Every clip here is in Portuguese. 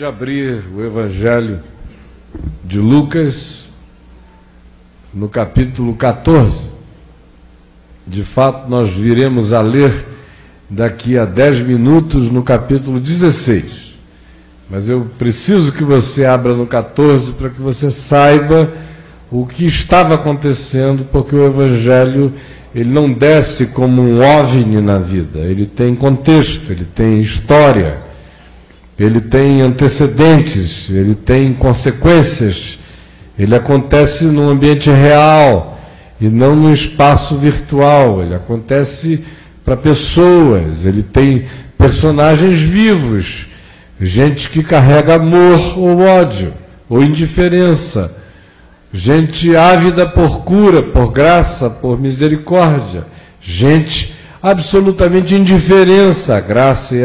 Pode abrir o Evangelho de Lucas, no capítulo 14. De fato, nós viremos a ler daqui a 10 minutos no capítulo 16. Mas eu preciso que você abra no 14 para que você saiba o que estava acontecendo, porque o Evangelho ele não desce como um ovni na vida, ele tem contexto, ele tem história ele tem antecedentes, ele tem consequências, ele acontece no ambiente real e não no espaço virtual, ele acontece para pessoas, ele tem personagens vivos, gente que carrega amor ou ódio, ou indiferença, gente ávida por cura, por graça, por misericórdia, gente absolutamente indiferença à graça,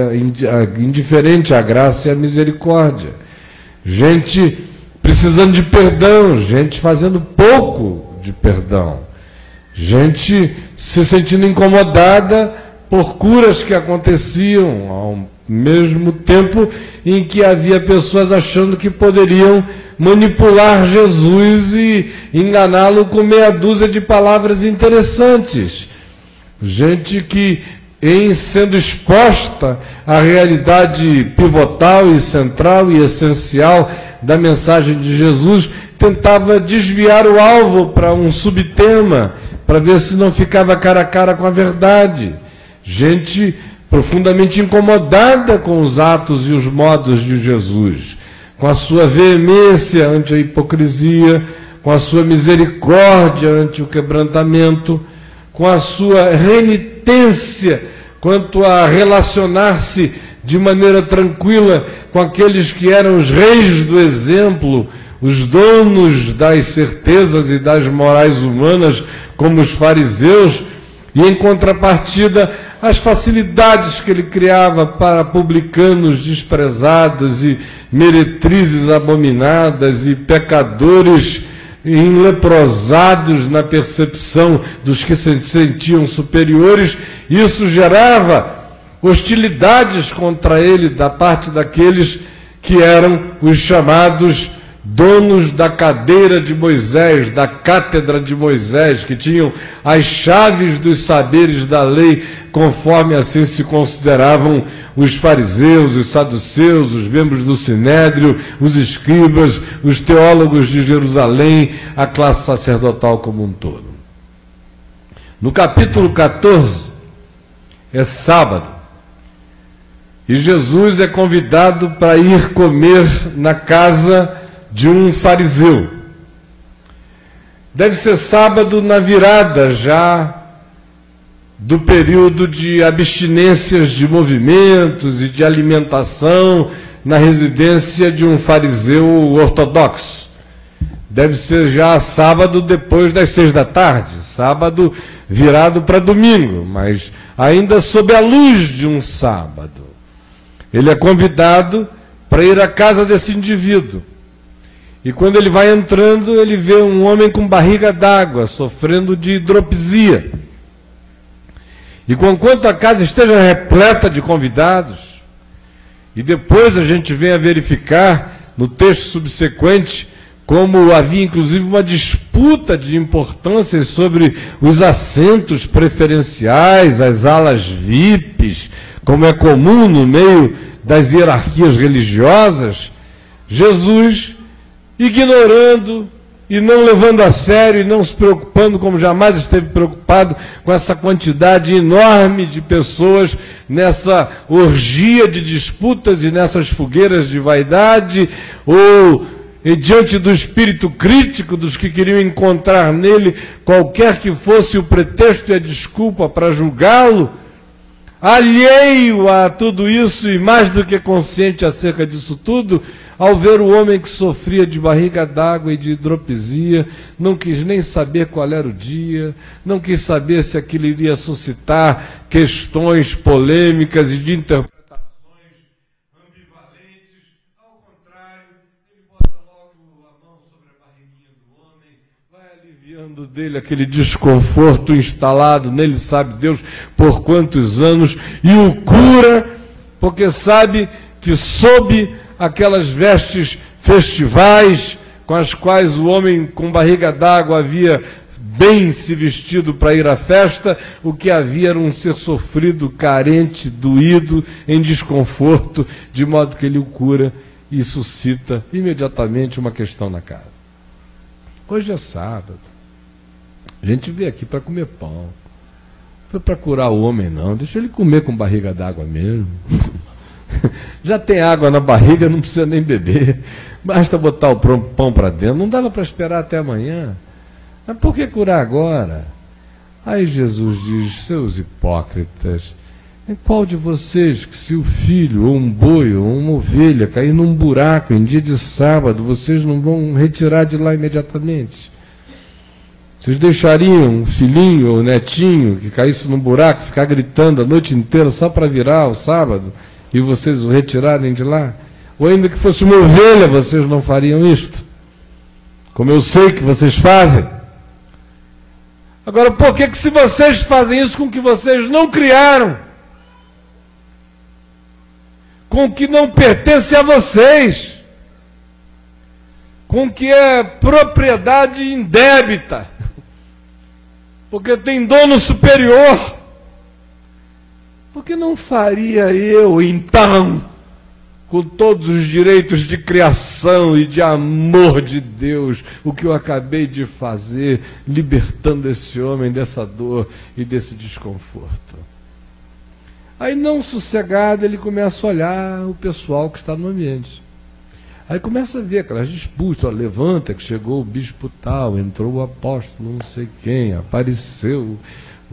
indiferente à graça e à misericórdia. Gente precisando de perdão, gente fazendo pouco de perdão. Gente se sentindo incomodada por curas que aconteciam ao mesmo tempo em que havia pessoas achando que poderiam manipular Jesus e enganá-lo com meia dúzia de palavras interessantes gente que, em sendo exposta à realidade pivotal e central e essencial da mensagem de Jesus, tentava desviar o alvo para um subtema, para ver se não ficava cara a cara com a verdade. Gente profundamente incomodada com os atos e os modos de Jesus, com a sua veemência ante a hipocrisia, com a sua misericórdia ante o quebrantamento com a sua renitência quanto a relacionar-se de maneira tranquila com aqueles que eram os reis do exemplo, os donos das certezas e das morais humanas, como os fariseus, e em contrapartida, as facilidades que ele criava para publicanos desprezados e meretrizes abominadas e pecadores enleprosados na percepção dos que se sentiam superiores, isso gerava hostilidades contra ele da parte daqueles que eram os chamados donos da cadeira de Moisés, da cátedra de Moisés, que tinham as chaves dos saberes da lei, conforme assim se consideravam os fariseus, os saduceus, os membros do sinédrio, os escribas, os teólogos de Jerusalém, a classe sacerdotal como um todo. No capítulo 14, é sábado, e Jesus é convidado para ir comer na casa de um fariseu. Deve ser sábado na virada já do período de abstinências de movimentos e de alimentação na residência de um fariseu ortodoxo. Deve ser já sábado depois das seis da tarde, sábado virado para domingo, mas ainda sob a luz de um sábado. Ele é convidado para ir à casa desse indivíduo. E quando ele vai entrando, ele vê um homem com barriga d'água, sofrendo de hidropisia. E conquanto a casa esteja repleta de convidados, e depois a gente vem a verificar no texto subsequente como havia inclusive uma disputa de importância sobre os assentos preferenciais, as alas VIPs, como é comum no meio das hierarquias religiosas, Jesus ignorando e não levando a sério e não se preocupando, como jamais esteve preocupado, com essa quantidade enorme de pessoas nessa orgia de disputas e nessas fogueiras de vaidade, ou diante do espírito crítico dos que queriam encontrar nele qualquer que fosse o pretexto e a desculpa para julgá-lo, alheio a tudo isso e mais do que consciente acerca disso tudo, ao ver o homem que sofria de barriga d'água e de hidropisia, não quis nem saber qual era o dia, não quis saber se aquilo iria suscitar questões polêmicas e de vai aliviando dele aquele desconforto instalado nele, sabe Deus por quantos anos, e o cura, porque sabe que sob aquelas vestes festivais com as quais o homem com barriga d'água havia bem se vestido para ir à festa, o que havia era um ser sofrido, carente, doído, em desconforto, de modo que ele o cura e suscita imediatamente uma questão na casa. Hoje é sábado. A gente veio aqui para comer pão. Foi para curar o homem, não. Deixa ele comer com barriga d'água mesmo. Já tem água na barriga, não precisa nem beber. Basta botar o pão para dentro. Não dava para esperar até amanhã. Mas por que curar agora? Aí Jesus diz: Seus hipócritas, em qual de vocês que se o filho, ou um boi, ou uma ovelha cair num buraco em dia de sábado, vocês não vão retirar de lá imediatamente? Vocês deixariam um filhinho ou netinho que caísse num buraco, ficar gritando a noite inteira só para virar o sábado e vocês o retirarem de lá? Ou ainda que fosse uma ovelha, vocês não fariam isto? Como eu sei que vocês fazem. Agora, por que, que se vocês fazem isso com que vocês não criaram? Com que não pertence a vocês? Com que é propriedade indébita? Porque tem dono superior. Por que não faria eu, então, com todos os direitos de criação e de amor de Deus, o que eu acabei de fazer, libertando esse homem dessa dor e desse desconforto. Aí, não sossegado, ele começa a olhar o pessoal que está no ambiente. Aí começa a ver aquelas disputas, ó, levanta que chegou o bispo tal, entrou o apóstolo não sei quem, apareceu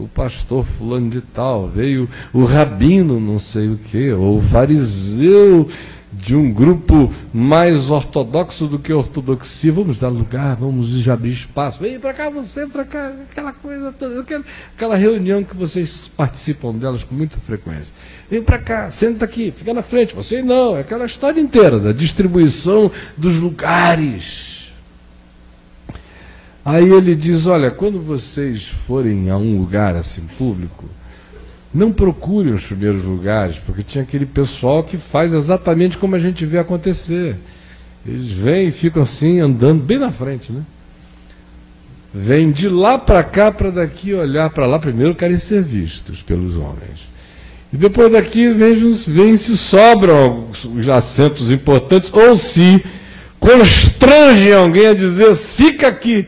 o pastor fulano de tal, veio o rabino não sei o que, ou o fariseu de um grupo mais ortodoxo do que ortodoxia, vamos dar lugar, vamos abrir espaço, vem para cá, você para cá, aquela coisa toda, aquela, aquela reunião que vocês participam delas com muita frequência. Vem para cá, senta aqui, fica na frente, você não, é aquela história inteira da distribuição dos lugares. Aí ele diz: Olha, quando vocês forem a um lugar assim público, não procurem os primeiros lugares, porque tinha aquele pessoal que faz exatamente como a gente vê acontecer. Eles vêm e ficam assim, andando bem na frente, né? Vêm de lá para cá, para daqui, olhar para lá. Primeiro querem ser vistos pelos homens. E depois daqui vem, vem se sobram os assentos importantes, ou se constrangem alguém a dizer, fica aqui.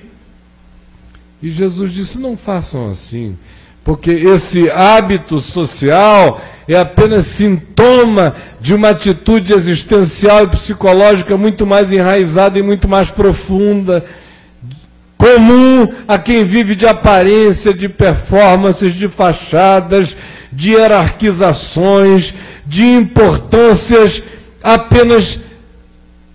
E Jesus disse: não façam assim, porque esse hábito social é apenas sintoma de uma atitude existencial e psicológica muito mais enraizada e muito mais profunda, comum a quem vive de aparência, de performances, de fachadas, de hierarquizações, de importâncias apenas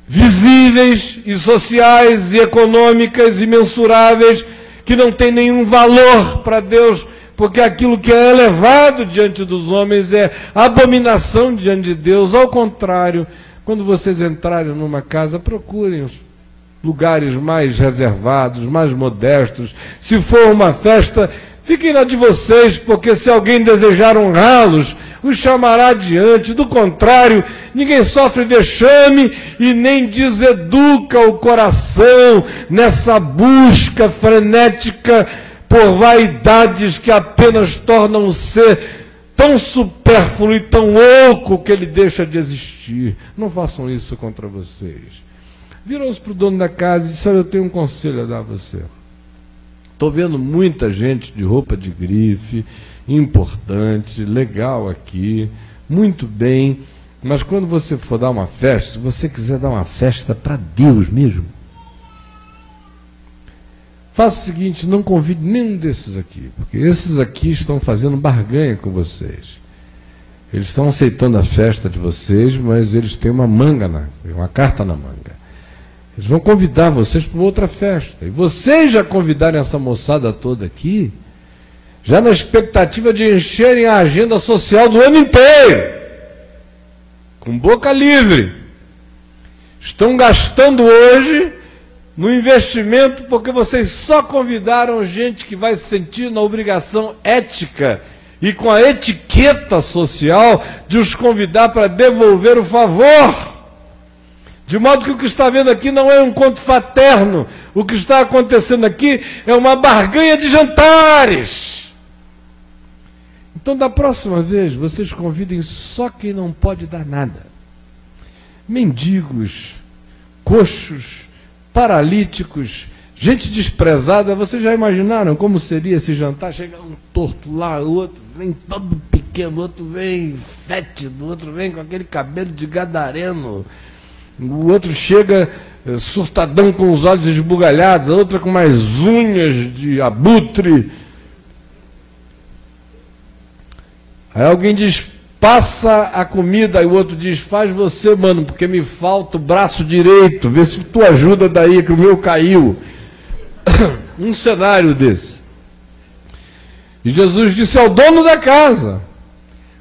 visíveis e sociais e econômicas e mensuráveis que não tem nenhum valor para Deus, porque aquilo que é elevado diante dos homens é abominação diante de Deus. Ao contrário, quando vocês entrarem numa casa, procurem os lugares mais reservados, mais modestos. Se for uma festa, fiquem na de vocês, porque se alguém desejar honrá-los, os chamará adiante. Do contrário, ninguém sofre vexame e nem deseduca o coração nessa busca frenética por vaidades que apenas tornam o ser tão supérfluo e tão oco que ele deixa de existir. Não façam isso contra vocês. Virou-se para o dono da casa e disse: Olha, eu tenho um conselho a dar a você. Estou vendo muita gente de roupa de grife, importante, legal aqui, muito bem. Mas quando você for dar uma festa, se você quiser dar uma festa para Deus mesmo, faça o seguinte: não convide nenhum desses aqui, porque esses aqui estão fazendo barganha com vocês. Eles estão aceitando a festa de vocês, mas eles têm uma manga, na, uma carta na manga. Eles vão convidar vocês para outra festa. E vocês já convidarem essa moçada toda aqui, já na expectativa de encherem a agenda social do ano inteiro, com boca livre. Estão gastando hoje no investimento porque vocês só convidaram gente que vai se sentir na obrigação ética e com a etiqueta social de os convidar para devolver o favor. De modo que o que está vendo aqui não é um conto fraterno. O que está acontecendo aqui é uma barganha de jantares. Então, da próxima vez, vocês convidem só quem não pode dar nada. Mendigos, coxos, paralíticos, gente desprezada. Vocês já imaginaram como seria esse jantar? Chega um torto lá, outro vem todo pequeno, outro vem fétido, outro vem com aquele cabelo de gadareno o outro chega eh, surtadão com os olhos esbugalhados, a outra com mais unhas de abutre. Aí alguém diz, passa a comida, aí o outro diz, faz você, mano, porque me falta o braço direito, vê se tu ajuda daí, que o meu caiu. um cenário desse. E Jesus disse ao dono da casa: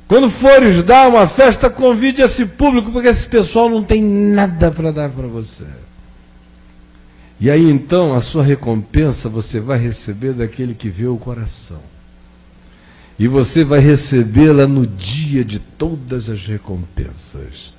quando fores dar uma festa, convide esse público, porque esse pessoal não tem nada para dar para você. E aí então a sua recompensa você vai receber daquele que vê o coração. E você vai recebê-la no dia de todas as recompensas.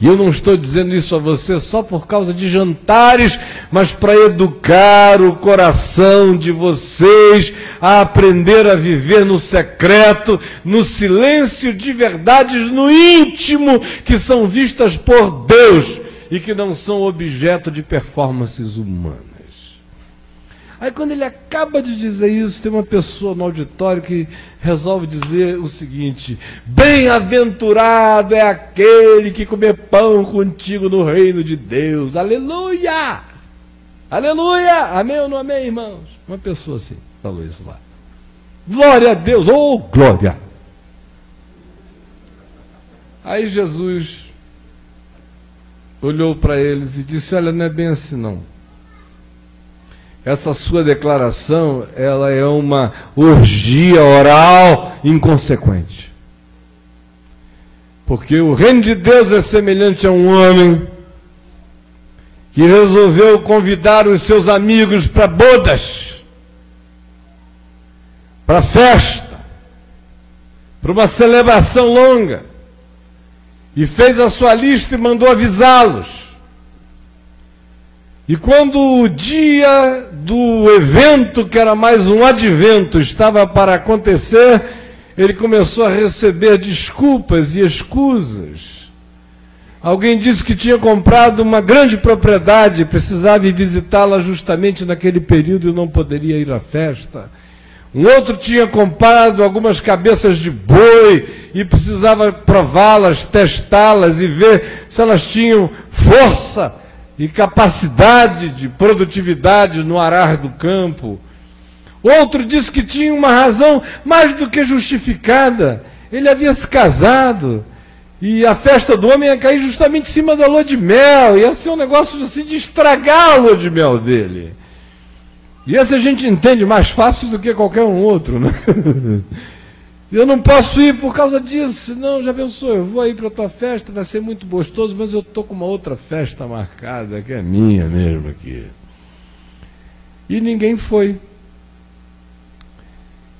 E eu não estou dizendo isso a você só por causa de jantares, mas para educar o coração de vocês a aprender a viver no secreto, no silêncio de verdades no íntimo que são vistas por Deus e que não são objeto de performances humanas. Aí quando ele acaba de dizer isso, tem uma pessoa no auditório que resolve dizer o seguinte: Bem-aventurado é aquele que comer pão contigo no reino de Deus. Aleluia! Aleluia! Amém ou não amém, irmãos? Uma pessoa assim falou isso lá. Glória a Deus! Oh, glória! Aí Jesus olhou para eles e disse: Olha, não é bem assim não essa sua declaração, ela é uma orgia oral inconsequente. Porque o reino de Deus é semelhante a um homem que resolveu convidar os seus amigos para bodas, para festa, para uma celebração longa, e fez a sua lista e mandou avisá-los. E quando o dia do evento, que era mais um advento, estava para acontecer, ele começou a receber desculpas e escusas. Alguém disse que tinha comprado uma grande propriedade, precisava ir visitá-la justamente naquele período e não poderia ir à festa. Um outro tinha comprado algumas cabeças de boi e precisava prová-las, testá-las e ver se elas tinham força e capacidade de produtividade no arar do campo. Outro disse que tinha uma razão mais do que justificada. Ele havia se casado e a festa do homem ia cair justamente em cima da lua de mel. Ia ser um negócio assim de estragar a lua de mel dele. E esse a gente entende mais fácil do que qualquer um outro, né? Eu não posso ir por causa disso. Não, já pensou, eu vou aí para a tua festa, vai ser muito gostoso, mas eu estou com uma outra festa marcada, que é minha mesmo aqui. E ninguém foi.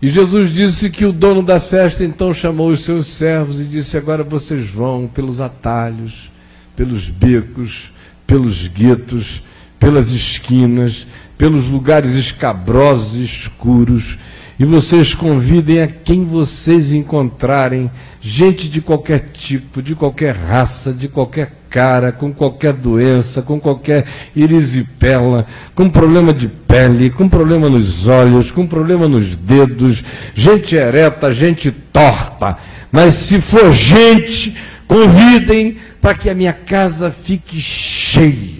E Jesus disse que o dono da festa então chamou os seus servos e disse: Agora vocês vão pelos atalhos, pelos becos, pelos guetos, pelas esquinas, pelos lugares escabrosos e escuros e vocês convidem a quem vocês encontrarem, gente de qualquer tipo, de qualquer raça, de qualquer cara, com qualquer doença, com qualquer erisipela, com problema de pele, com problema nos olhos, com problema nos dedos, gente ereta, gente torta. Mas se for gente, convidem para que a minha casa fique cheia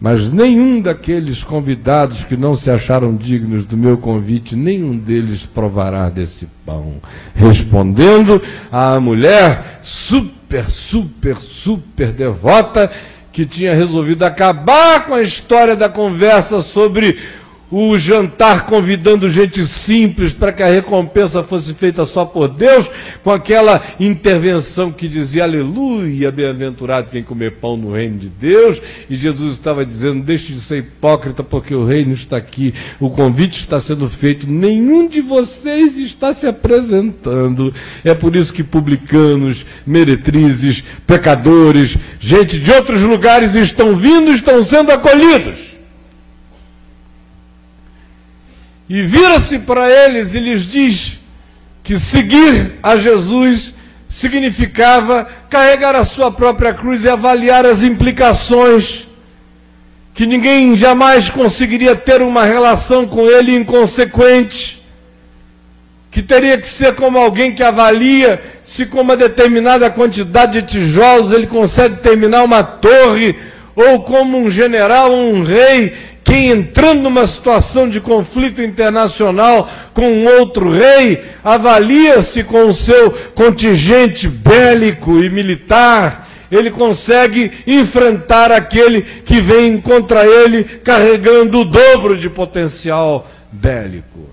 mas nenhum daqueles convidados que não se acharam dignos do meu convite, nenhum deles provará desse pão. Respondendo à mulher super, super, super devota, que tinha resolvido acabar com a história da conversa sobre o jantar convidando gente simples para que a recompensa fosse feita só por Deus, com aquela intervenção que dizia aleluia, bem-aventurado quem comer pão no reino de Deus, e Jesus estava dizendo: deixe de ser hipócrita, porque o reino está aqui, o convite está sendo feito, nenhum de vocês está se apresentando. É por isso que publicanos, meretrizes, pecadores, gente de outros lugares estão vindo, estão sendo acolhidos. E vira-se para eles e lhes diz que seguir a Jesus significava carregar a sua própria cruz e avaliar as implicações, que ninguém jamais conseguiria ter uma relação com ele inconsequente, que teria que ser como alguém que avalia se com uma determinada quantidade de tijolos ele consegue terminar uma torre, ou como um general um rei quem entrando numa situação de conflito internacional com um outro rei, avalia-se com o seu contingente bélico e militar, ele consegue enfrentar aquele que vem contra ele carregando o dobro de potencial bélico.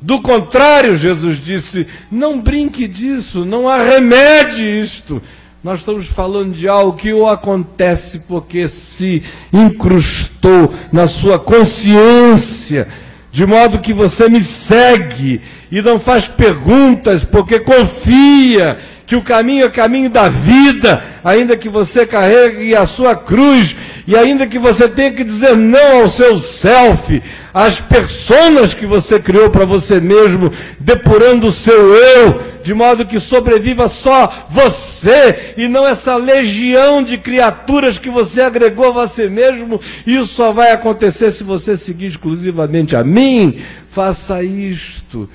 Do contrário, Jesus disse: não brinque disso, não arremede isto. Nós estamos falando de algo que ou acontece porque se incrustou na sua consciência, de modo que você me segue e não faz perguntas porque confia que o caminho é o caminho da vida, ainda que você carregue a sua cruz e ainda que você tenha que dizer não ao seu self, às personas que você criou para você mesmo, depurando o seu eu, de modo que sobreviva só você e não essa legião de criaturas que você agregou a você mesmo. Isso só vai acontecer se você seguir exclusivamente a mim. Faça isto.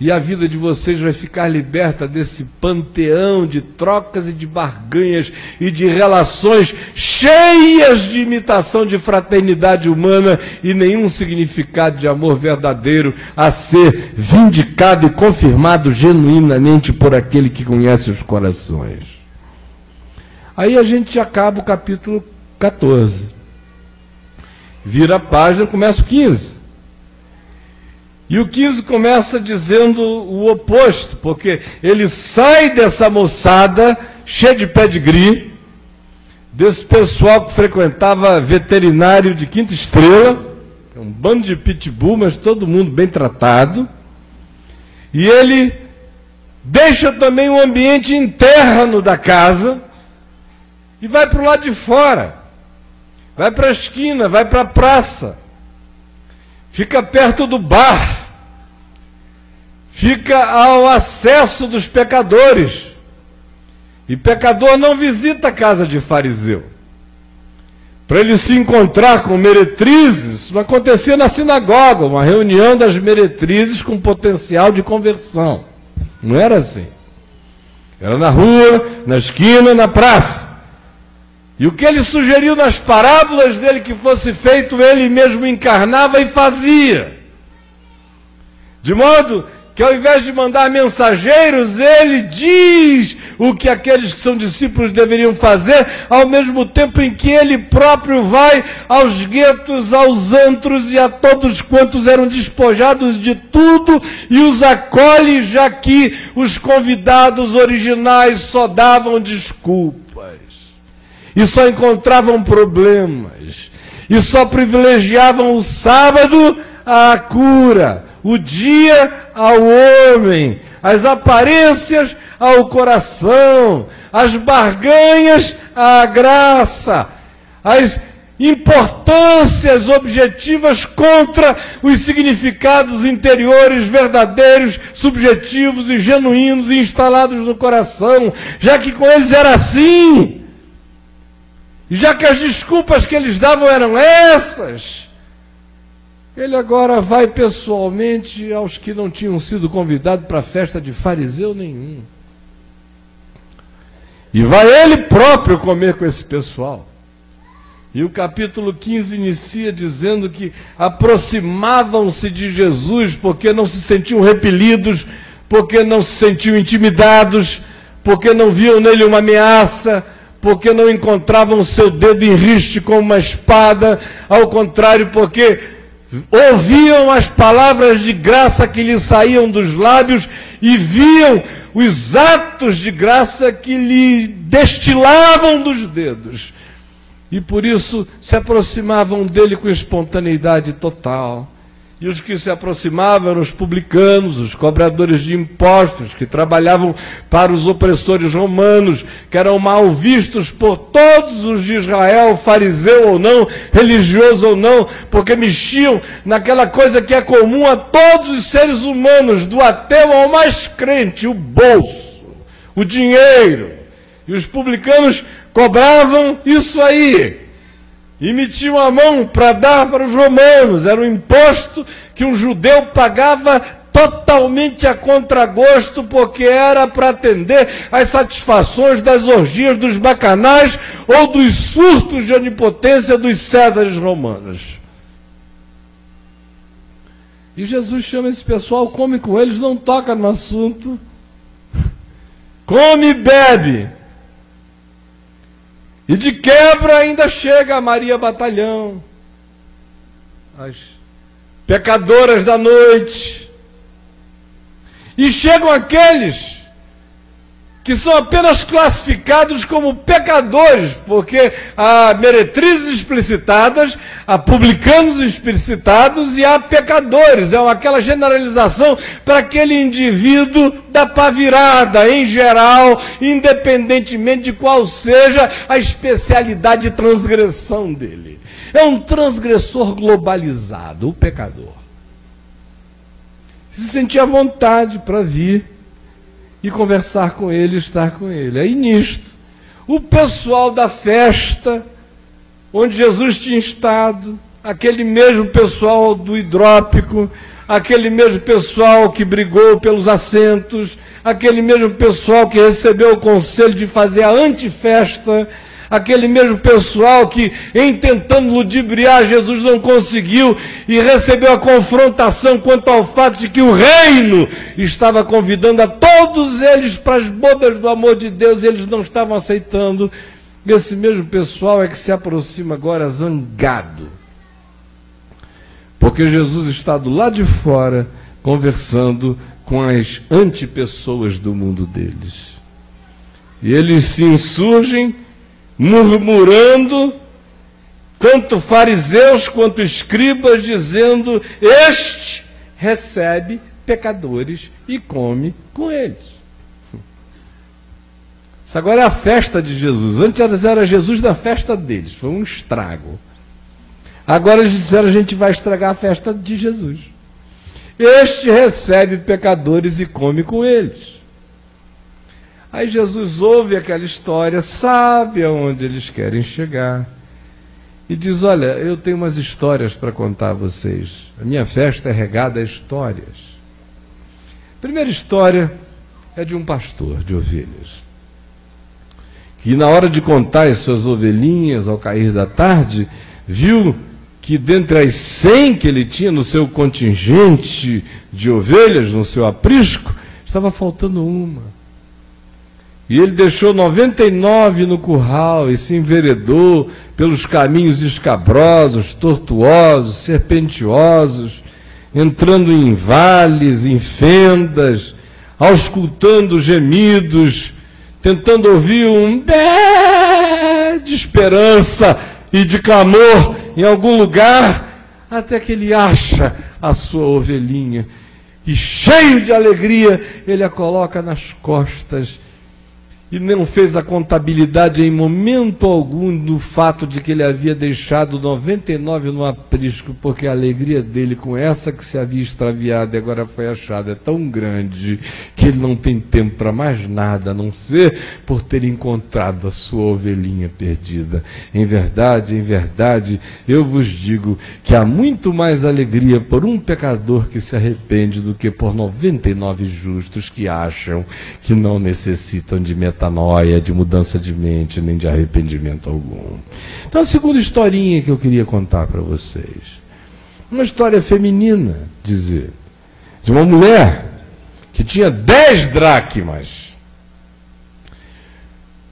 E a vida de vocês vai ficar liberta desse panteão de trocas e de barganhas e de relações cheias de imitação de fraternidade humana e nenhum significado de amor verdadeiro a ser vindicado e confirmado genuinamente por aquele que conhece os corações. Aí a gente acaba o capítulo 14. Vira a página, começa o 15. E o 15 começa dizendo o oposto, porque ele sai dessa moçada cheia de pedigree, desse pessoal que frequentava veterinário de quinta estrela, é um bando de pitbull, mas todo mundo bem tratado. E ele deixa também o ambiente interno da casa e vai para o lado de fora. Vai para a esquina, vai para a praça. Fica perto do bar fica ao acesso dos pecadores. E pecador não visita a casa de fariseu. Para ele se encontrar com meretrizes, isso acontecia na sinagoga, uma reunião das meretrizes com potencial de conversão. Não era assim. Era na rua, na esquina, na praça. E o que ele sugeriu nas parábolas dele que fosse feito, ele mesmo encarnava e fazia. De modo que ao invés de mandar mensageiros, ele diz o que aqueles que são discípulos deveriam fazer, ao mesmo tempo em que ele próprio vai aos guetos, aos antros e a todos quantos eram despojados de tudo e os acolhe, já que os convidados originais só davam desculpas e só encontravam problemas e só privilegiavam o sábado à cura o dia ao homem, as aparências ao coração, as barganhas à graça, as importâncias objetivas contra os significados interiores verdadeiros, subjetivos e genuínos instalados no coração, já que com eles era assim. Já que as desculpas que eles davam eram essas, ele agora vai pessoalmente aos que não tinham sido convidados para a festa de fariseu nenhum. E vai ele próprio comer com esse pessoal. E o capítulo 15 inicia dizendo que aproximavam-se de Jesus porque não se sentiam repelidos, porque não se sentiam intimidados, porque não viam nele uma ameaça, porque não encontravam seu dedo em riste com uma espada, ao contrário, porque ouviam as palavras de graça que lhe saíam dos lábios e viam os atos de graça que lhe destilavam dos dedos. E por isso se aproximavam dele com espontaneidade total. E os que se aproximavam eram os publicanos, os cobradores de impostos, que trabalhavam para os opressores romanos, que eram mal vistos por todos os de Israel, fariseu ou não, religioso ou não, porque mexiam naquela coisa que é comum a todos os seres humanos, do ateu ao mais crente, o bolso, o dinheiro. E os publicanos cobravam isso aí e metiam a mão para dar para os romanos. Era um imposto que um judeu pagava totalmente a contragosto, porque era para atender às satisfações das orgias dos bacanais ou dos surtos de onipotência dos césares romanos. E Jesus chama esse pessoal, come com eles, não toca no assunto. Come e bebe. E de quebra ainda chega a Maria Batalhão, as pecadoras da noite. E chegam aqueles que são apenas classificados como pecadores, porque há meretrizes explicitadas, há publicanos explicitados e há pecadores. É aquela generalização para aquele indivíduo da pavirada, em geral, independentemente de qual seja a especialidade de transgressão dele. É um transgressor globalizado, o pecador. Se sentia à vontade para vir e conversar com ele, estar com ele. Aí nisto, o pessoal da festa, onde Jesus tinha estado, aquele mesmo pessoal do hidrópico, aquele mesmo pessoal que brigou pelos assentos, aquele mesmo pessoal que recebeu o conselho de fazer a antifesta, aquele mesmo pessoal que, em tentando ludibriar, Jesus não conseguiu e recebeu a confrontação quanto ao fato de que o reino estava convidando a todos eles para as bodas do amor de Deus e eles não estavam aceitando. Esse mesmo pessoal é que se aproxima agora zangado. Porque Jesus está do lado de fora conversando com as antipessoas do mundo deles. E eles se insurgem murmurando, tanto fariseus quanto escribas, dizendo: Este recebe pecadores e come com eles. Isso agora é a festa de Jesus. Antes era Jesus da festa deles, foi um estrago. Agora eles disseram: a gente vai estragar a festa de Jesus. Este recebe pecadores e come com eles. Aí Jesus ouve aquela história, sabe aonde eles querem chegar. E diz: Olha, eu tenho umas histórias para contar a vocês. A minha festa é regada a histórias. A primeira história é de um pastor de ovelhas. Que na hora de contar as suas ovelhinhas ao cair da tarde, viu que dentre as cem que ele tinha no seu contingente de ovelhas, no seu aprisco, estava faltando uma. E ele deixou 99 no curral e se enveredou pelos caminhos escabrosos, tortuosos, serpentiosos, entrando em vales, em fendas, auscultando gemidos, tentando ouvir um bé de esperança e de clamor em algum lugar, até que ele acha a sua ovelhinha. E cheio de alegria, ele a coloca nas costas e não fez a contabilidade em momento algum do fato de que ele havia deixado 99 no aprisco, porque a alegria dele com essa que se havia extraviado e agora foi achada é tão grande que ele não tem tempo para mais nada, a não ser por ter encontrado a sua ovelhinha perdida. Em verdade, em verdade, eu vos digo que há muito mais alegria por um pecador que se arrepende do que por 99 justos que acham que não necessitam de metade metanoia, de mudança de mente, nem de arrependimento algum. Então, a segunda historinha que eu queria contar para vocês. Uma história feminina, dizer, de uma mulher que tinha dez dracmas.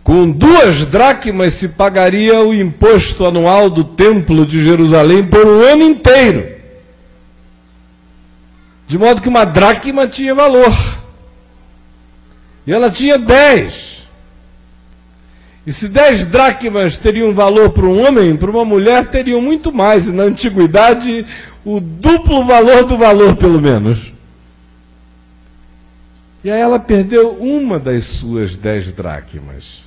Com duas dracmas se pagaria o imposto anual do templo de Jerusalém por um ano inteiro. De modo que uma dracma tinha valor. E ela tinha dez. E se dez dracmas teriam valor para um homem, para uma mulher teriam muito mais. E na antiguidade, o duplo valor do valor, pelo menos. E aí ela perdeu uma das suas dez dracmas.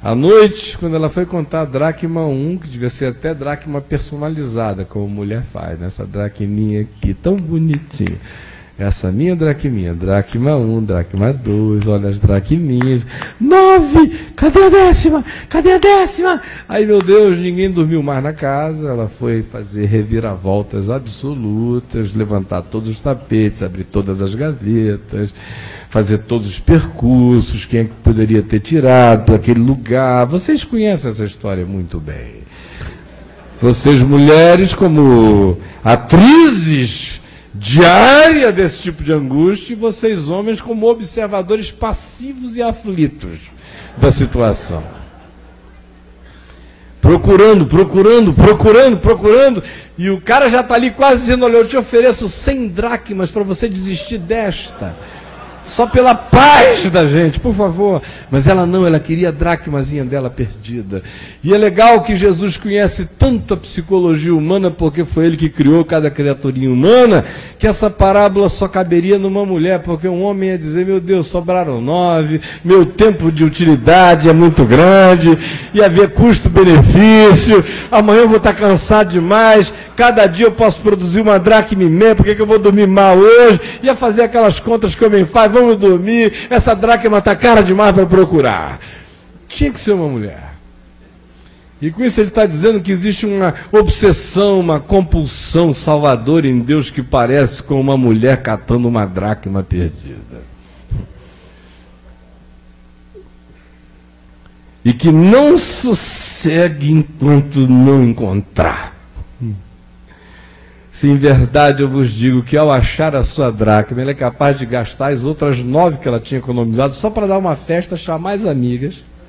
À noite, quando ela foi contar a dracma 1, que devia ser até dracma personalizada, como mulher faz, nessa né? dracminha aqui, tão bonitinha. Essa minha dracminha, dracma 1, dracma 2, olha as dracminhas. Nove! Cadê a décima? Cadê a décima? Aí, meu Deus, ninguém dormiu mais na casa. Ela foi fazer reviravoltas absolutas, levantar todos os tapetes, abrir todas as gavetas, fazer todos os percursos, quem é que poderia ter tirado para aquele lugar. Vocês conhecem essa história muito bem. Vocês, mulheres, como atrizes diária desse tipo de angústia e vocês, homens, como observadores passivos e aflitos da situação. Procurando, procurando, procurando, procurando, e o cara já está ali quase dizendo: Olha, eu te ofereço 100 dracmas para você desistir desta. Só pela paz da gente, por favor. Mas ela não, ela queria a dracmazinha dela perdida. E é legal que Jesus conhece tanto a psicologia humana, porque foi ele que criou cada criaturinha humana, que essa parábola só caberia numa mulher, porque um homem ia dizer: Meu Deus, sobraram nove, meu tempo de utilidade é muito grande, ia haver custo-benefício, amanhã eu vou estar cansado demais, cada dia eu posso produzir uma dracma e meia, por que eu vou dormir mal hoje? Ia fazer aquelas contas que o homem faz vamos dormir, essa dracma está cara demais para procurar. Tinha que ser uma mulher. E com isso ele está dizendo que existe uma obsessão, uma compulsão salvadora em Deus que parece com uma mulher catando uma dracma perdida. E que não sossegue enquanto não encontrar. Se em verdade eu vos digo que ao achar a sua dracma, ele é capaz de gastar as outras nove que ela tinha economizado só para dar uma festa, chamar as amigas.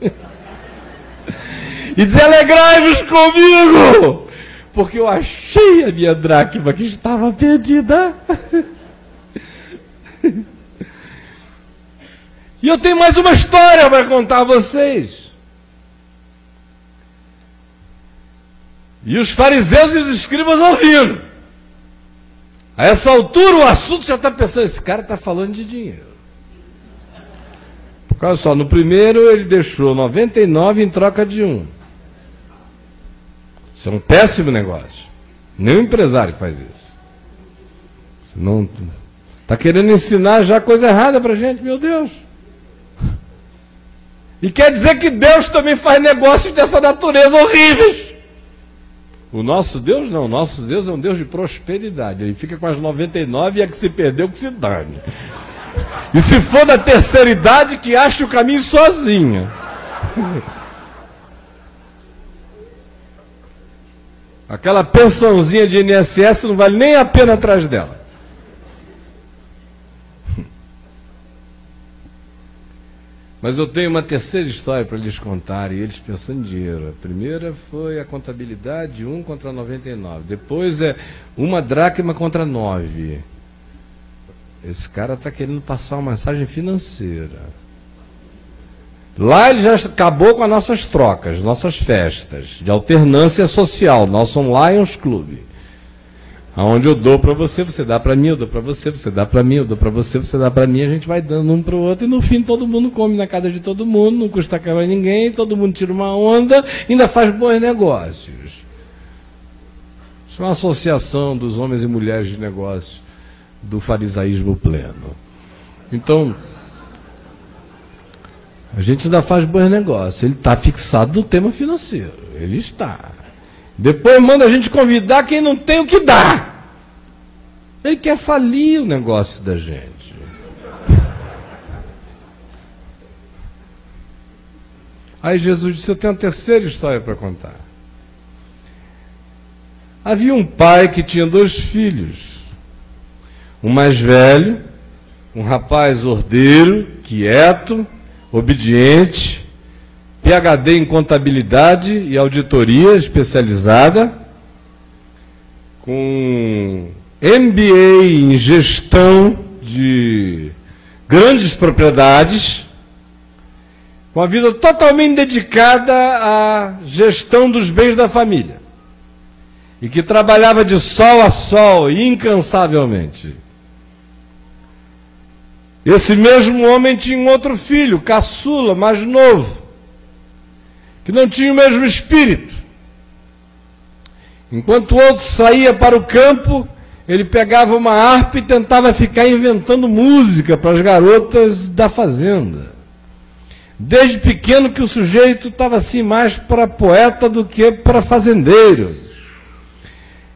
e dizer: alegrai-vos comigo! Porque eu achei a minha dracma que estava perdida. e eu tenho mais uma história para contar a vocês. E os fariseus e os escribas ouvindo. A essa altura o assunto já está pensando, esse cara está falando de dinheiro. Olha só, no primeiro ele deixou 99 em troca de um. Isso é um péssimo negócio. O empresário faz isso. Você não está querendo ensinar já coisa errada para gente, meu Deus. E quer dizer que Deus também faz negócios dessa natureza horríveis. O nosso Deus não, o nosso Deus é um Deus de prosperidade. Ele fica com as 99 e a que se perdeu que se dane. E se for da terceira idade, que ache o caminho sozinha. Aquela pensãozinha de INSS não vale nem a pena atrás dela. Mas eu tenho uma terceira história para lhes contar, e eles pensando em dinheiro. A primeira foi a contabilidade 1 contra 99. Depois é uma dracma contra 9. Esse cara está querendo passar uma mensagem financeira. Lá ele já acabou com as nossas trocas, nossas festas, de alternância social, nosso Lions Club. Aonde eu dou para você, você dá para mim, eu dou para você, você dá para mim, eu dou para você, você dá para mim, a gente vai dando um para o outro e no fim todo mundo come na casa de todo mundo, não custa caro a ninguém, todo mundo tira uma onda, ainda faz bons negócios. Isso é uma associação dos homens e mulheres de negócios do farisaísmo pleno. Então, a gente ainda faz bons negócios. Ele está fixado no tema financeiro. Ele está. Depois manda a gente convidar quem não tem o que dar. Ele quer falir o negócio da gente. Aí Jesus disse: Eu tenho uma terceira história para contar. Havia um pai que tinha dois filhos. Um mais velho, um rapaz ordeiro, quieto, obediente, PhD em contabilidade e auditoria especializada, com MBA em gestão de grandes propriedades, com a vida totalmente dedicada à gestão dos bens da família, e que trabalhava de sol a sol, incansavelmente. Esse mesmo homem tinha um outro filho, caçula, mais novo, que não tinha o mesmo espírito. Enquanto o outro saía para o campo, ele pegava uma harpa e tentava ficar inventando música para as garotas da fazenda. Desde pequeno que o sujeito estava assim mais para poeta do que para fazendeiro.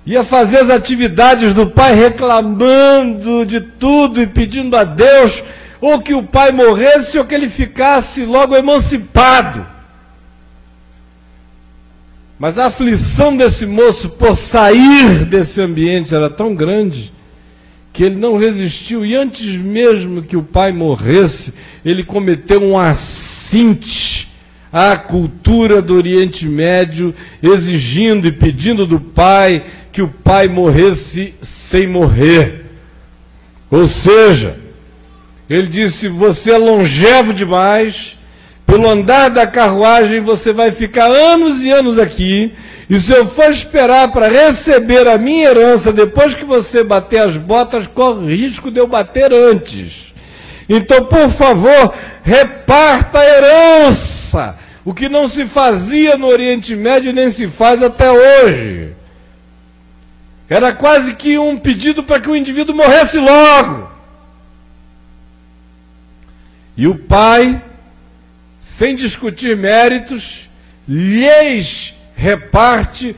Ia fazer as atividades do pai reclamando de tudo e pedindo a Deus ou que o pai morresse ou que ele ficasse logo emancipado. Mas a aflição desse moço por sair desse ambiente era tão grande que ele não resistiu e antes mesmo que o pai morresse, ele cometeu um assinte à cultura do Oriente Médio, exigindo e pedindo do pai que o pai morresse sem morrer. Ou seja, ele disse: Você é longevo demais, pelo andar da carruagem, você vai ficar anos e anos aqui. E se eu for esperar para receber a minha herança depois que você bater as botas, corre risco de eu bater antes. Então, por favor, reparta a herança. O que não se fazia no Oriente Médio nem se faz até hoje. Era quase que um pedido para que o indivíduo morresse logo. E o pai sem discutir méritos, lhes reparte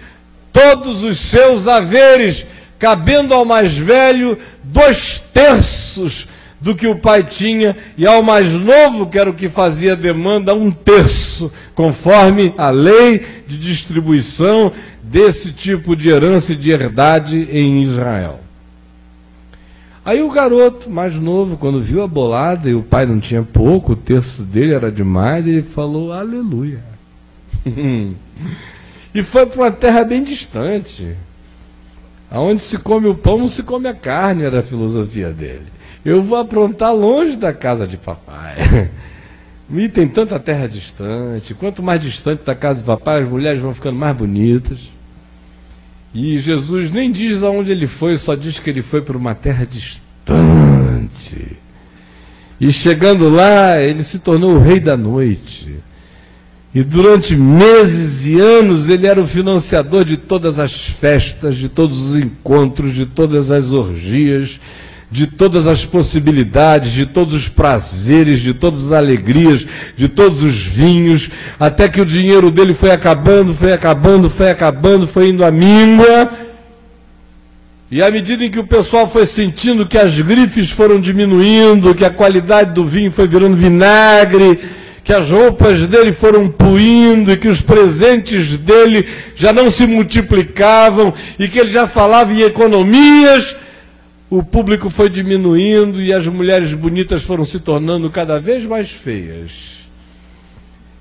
todos os seus haveres, cabendo ao mais velho dois terços do que o pai tinha, e ao mais novo, que era o que fazia demanda, um terço, conforme a lei de distribuição desse tipo de herança e de herdade em Israel. Aí o garoto mais novo, quando viu a bolada e o pai não tinha pouco, o terço dele era demais, ele falou aleluia. e foi para uma terra bem distante. Aonde se come o pão, não se come a carne, era a filosofia dele. Eu vou aprontar longe da casa de papai. E tem tanta terra distante. Quanto mais distante da casa de papai, as mulheres vão ficando mais bonitas. E Jesus nem diz aonde ele foi, só diz que ele foi para uma terra distante. E chegando lá, ele se tornou o rei da noite. E durante meses e anos ele era o financiador de todas as festas, de todos os encontros, de todas as orgias, de todas as possibilidades, de todos os prazeres, de todas as alegrias, de todos os vinhos, até que o dinheiro dele foi acabando, foi acabando, foi acabando, foi indo à míngua. E à medida em que o pessoal foi sentindo que as grifes foram diminuindo, que a qualidade do vinho foi virando vinagre, que as roupas dele foram puindo e que os presentes dele já não se multiplicavam e que ele já falava em economias, o público foi diminuindo e as mulheres bonitas foram se tornando cada vez mais feias.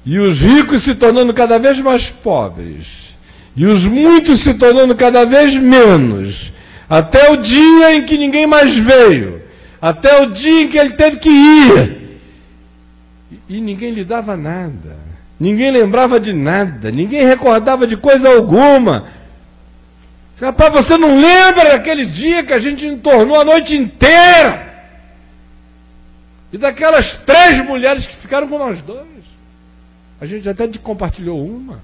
E os ricos se tornando cada vez mais pobres. E os muitos se tornando cada vez menos. Até o dia em que ninguém mais veio. Até o dia em que ele teve que ir. E ninguém lhe dava nada. Ninguém lembrava de nada. Ninguém recordava de coisa alguma Rapaz, você não lembra daquele dia que a gente entornou a noite inteira? E daquelas três mulheres que ficaram com nós dois? A gente até compartilhou uma.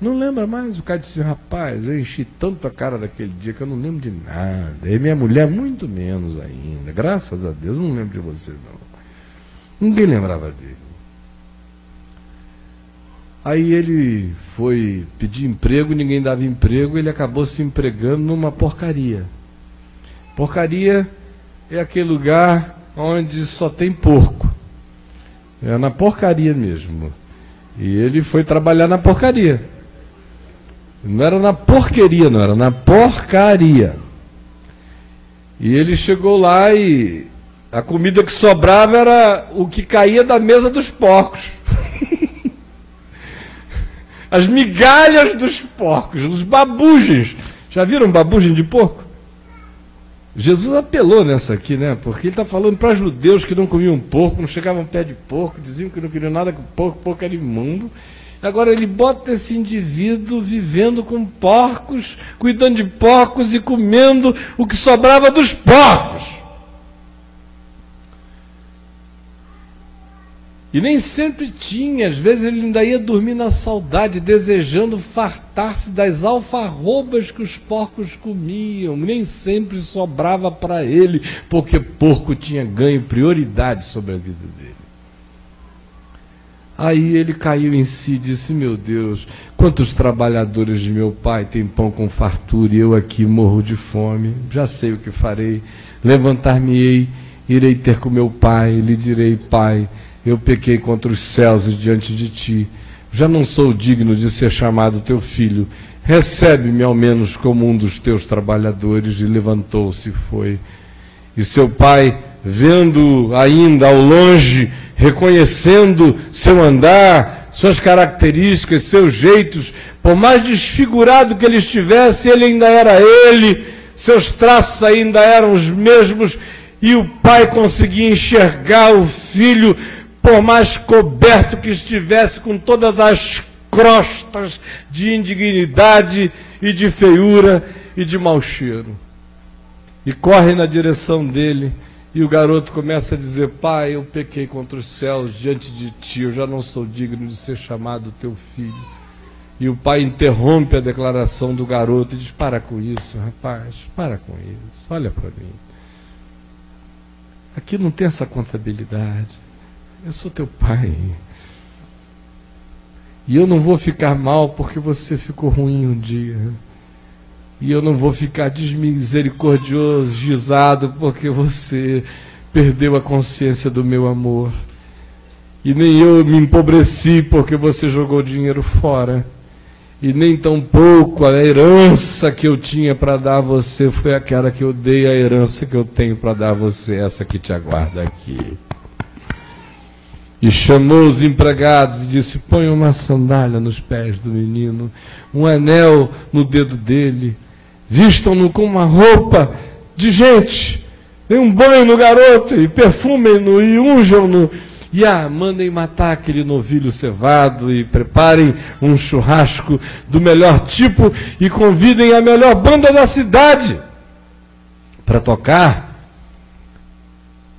Não lembra mais? O cara disse, rapaz, eu enchi tanto a cara daquele dia que eu não lembro de nada. E minha mulher muito menos ainda. Graças a Deus, eu não lembro de você não. Ninguém lembrava dele. Aí ele foi pedir emprego, ninguém dava emprego, ele acabou se empregando numa porcaria. Porcaria é aquele lugar onde só tem porco. É na porcaria mesmo. E ele foi trabalhar na porcaria. Não era na porqueria, não, era na porcaria. E ele chegou lá e a comida que sobrava era o que caía da mesa dos porcos as migalhas dos porcos, os babugens. Já viram babugem de porco? Jesus apelou nessa aqui, né? Porque ele está falando para judeus que não comiam porco, não chegavam pé de porco, diziam que não queriam nada com porco, porco era imundo. Agora ele bota esse indivíduo vivendo com porcos, cuidando de porcos e comendo o que sobrava dos porcos. E nem sempre tinha, às vezes ele ainda ia dormir na saudade, desejando fartar-se das alfarrobas que os porcos comiam. Nem sempre sobrava para ele, porque porco tinha ganho prioridade sobre a vida dele. Aí ele caiu em si e disse: Meu Deus, quantos trabalhadores de meu pai têm pão com fartura e eu aqui morro de fome? Já sei o que farei. Levantar-me-ei, irei ter com meu pai, lhe direi: Pai eu pequei contra os céus e diante de ti. Já não sou digno de ser chamado teu filho. Recebe-me ao menos como um dos teus trabalhadores. E levantou-se e foi. E seu pai, vendo ainda ao longe, reconhecendo seu andar, suas características, seus jeitos, por mais desfigurado que ele estivesse, ele ainda era ele, seus traços ainda eram os mesmos, e o pai conseguia enxergar o filho por mais coberto que estivesse com todas as crostas de indignidade e de feiura e de mau cheiro. E corre na direção dele, e o garoto começa a dizer: Pai, eu pequei contra os céus diante de ti, eu já não sou digno de ser chamado teu filho. E o pai interrompe a declaração do garoto e diz: Para com isso, rapaz, para com isso, olha para mim. Aqui não tem essa contabilidade. Eu sou teu pai. E eu não vou ficar mal porque você ficou ruim um dia. E eu não vou ficar desmisericordioso, gizado, porque você perdeu a consciência do meu amor. E nem eu me empobreci porque você jogou dinheiro fora. E nem tampouco a herança que eu tinha para dar a você foi aquela que eu dei, a herança que eu tenho para dar a você, essa que te aguarda aqui. E chamou os empregados e disse: Põe uma sandália nos pés do menino, um anel no dedo dele, vistam-no com uma roupa de gente, dê um banho no garoto e perfumem-no e unjam-no. E ah, mandem matar aquele novilho cevado e preparem um churrasco do melhor tipo e convidem a melhor banda da cidade para tocar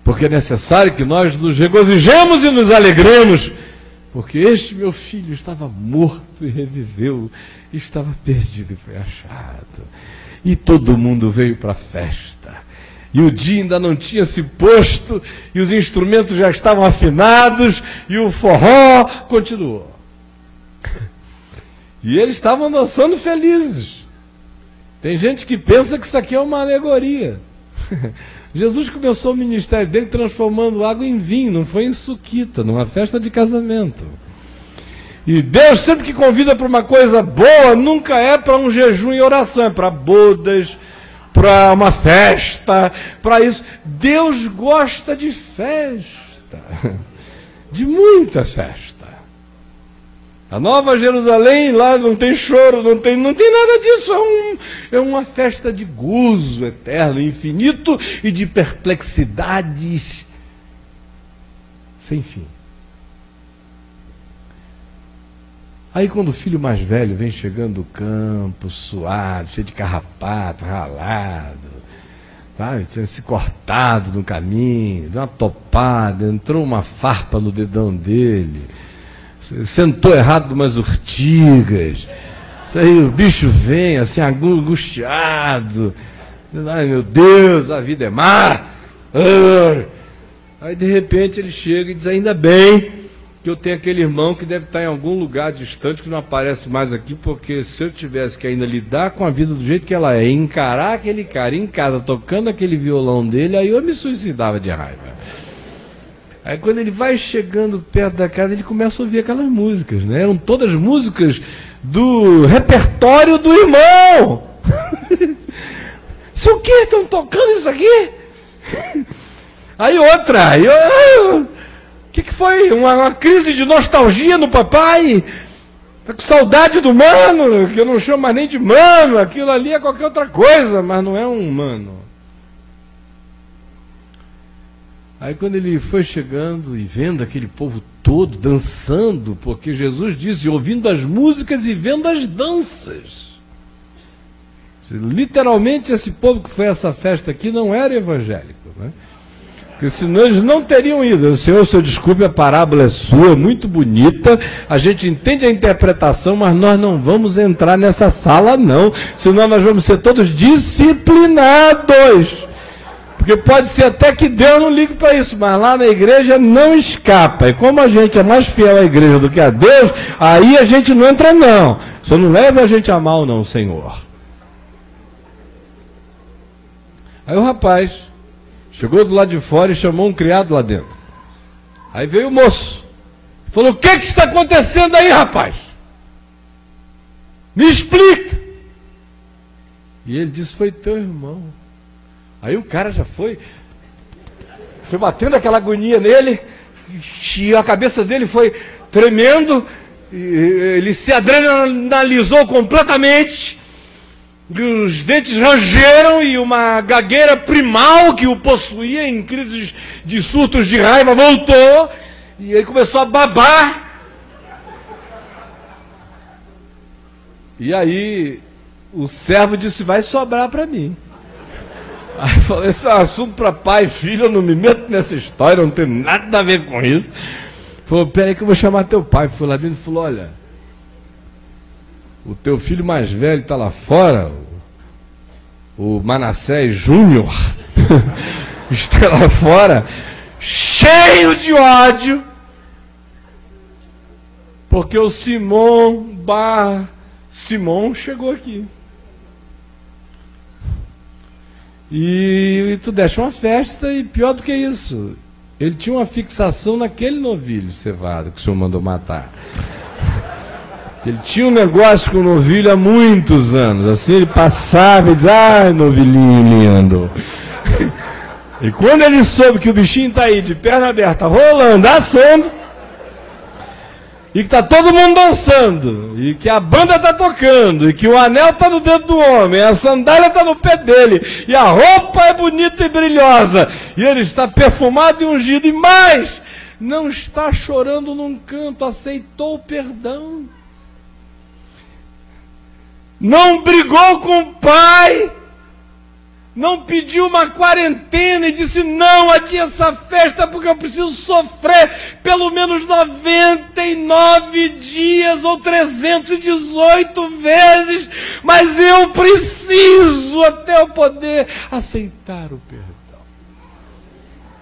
porque é necessário que nós nos regozijemos e nos alegremos, porque este meu filho estava morto e reviveu, estava perdido e foi achado. E todo mundo veio para a festa. E o dia ainda não tinha se posto, e os instrumentos já estavam afinados, e o forró continuou. E eles estavam dançando felizes. Tem gente que pensa que isso aqui é uma alegoria. Jesus começou o ministério dele transformando água em vinho, não foi em suquita, numa festa de casamento. E Deus sempre que convida para uma coisa boa, nunca é para um jejum e oração, é para bodas, para uma festa, para isso. Deus gosta de festa, de muita festa. A Nova Jerusalém, lá não tem choro, não tem, não tem nada disso. É, um, é uma festa de gozo eterno, infinito e de perplexidades sem fim. Aí quando o filho mais velho vem chegando do campo, suado, cheio de carrapato, ralado, sabe, tinha se cortado no caminho, deu uma topada, entrou uma farpa no dedão dele sentou errado umas urtigas. Isso aí, o bicho vem assim, angustiado. Ai meu Deus, a vida é má. Aí de repente ele chega e diz: Ainda bem que eu tenho aquele irmão que deve estar em algum lugar distante que não aparece mais aqui, porque se eu tivesse que ainda lidar com a vida do jeito que ela é, encarar aquele cara em casa tocando aquele violão dele, aí eu me suicidava de raiva. Aí quando ele vai chegando perto da casa, ele começa a ouvir aquelas músicas, né? Eram todas músicas do repertório do irmão. Se o que? Estão tocando isso aqui? Aí outra, aí, o que, que foi? Uma, uma, crise de nostalgia no papai? Tá com saudade do mano, que eu não chamo mais nem de mano, aquilo ali é qualquer outra coisa, mas não é um mano. Aí quando ele foi chegando e vendo aquele povo todo dançando, porque Jesus disse, ouvindo as músicas e vendo as danças. Literalmente esse povo que foi a essa festa aqui não era evangélico, né? Porque senão eles não teriam ido. Senhor, senhor desculpe, a parábola é sua, é muito bonita, a gente entende a interpretação, mas nós não vamos entrar nessa sala, não. Senão nós vamos ser todos disciplinados. Porque pode ser até que Deus não ligue para isso, mas lá na igreja não escapa. E como a gente é mais fiel à igreja do que a Deus, aí a gente não entra, não. Só não leva a gente a mal, não, Senhor. Aí o rapaz chegou do lado de fora e chamou um criado lá dentro. Aí veio o moço. Falou: O que, que está acontecendo aí, rapaz? Me explica. E ele disse: Foi teu irmão. Aí o cara já foi, foi batendo aquela agonia nele, e a cabeça dele foi tremendo, ele se adrenalizou completamente, os dentes rangeram e uma gagueira primal que o possuía em crises de surtos de raiva voltou e ele começou a babar. E aí o servo disse: Vai sobrar para mim. Aí eu falei: Esse é um assunto para pai e filho, eu não me meto nessa história, não tem nada a ver com isso. Falou: Peraí, que eu vou chamar teu pai. Foi lá dentro e falou: Olha o teu filho mais velho está lá fora, o Manassés Júnior, está lá fora, cheio de ódio, porque o Simão Bar Simão chegou aqui. E, e tu deixa uma festa, e pior do que isso, ele tinha uma fixação naquele novilho cevado que o senhor mandou matar. Ele tinha um negócio com o novilho há muitos anos. Assim ele passava e dizia, ai, novilhinho lindo. e quando ele soube que o bichinho está aí de perna aberta, rolando, assando, e que está todo mundo dançando, e que a banda está tocando, e que o anel está no dedo do homem, a sandália está no pé dele, e a roupa é bonita e brilhosa, e ele está perfumado e ungido, e mais, não está chorando num canto, aceitou o perdão. Não brigou com o pai, não pediu uma quarentena e disse: não, adia essa festa porque eu preciso sofrer pelo menos 99 dias ou 318 vezes, mas eu preciso até eu poder aceitar o perdão.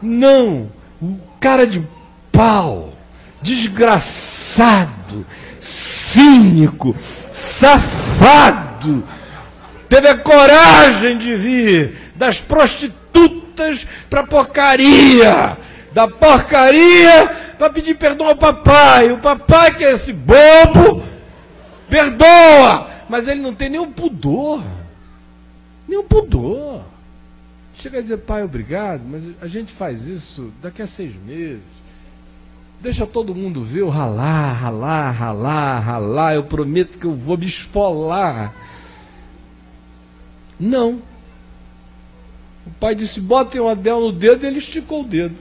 Não, o cara de pau, desgraçado, cínico, safado, teve a coragem de vir das prostitutas para porcaria, da porcaria para pedir perdão ao papai. O papai, que é esse bobo, perdoa, mas ele não tem nenhum pudor. Nenhum pudor. Chega a dizer, pai, obrigado, mas a gente faz isso daqui a seis meses. Deixa todo mundo ver o ralar, ralar, ralar, ralar. Eu prometo que eu vou me esfolar. Não. O pai disse: botem um anel no dedo, e ele esticou o dedo.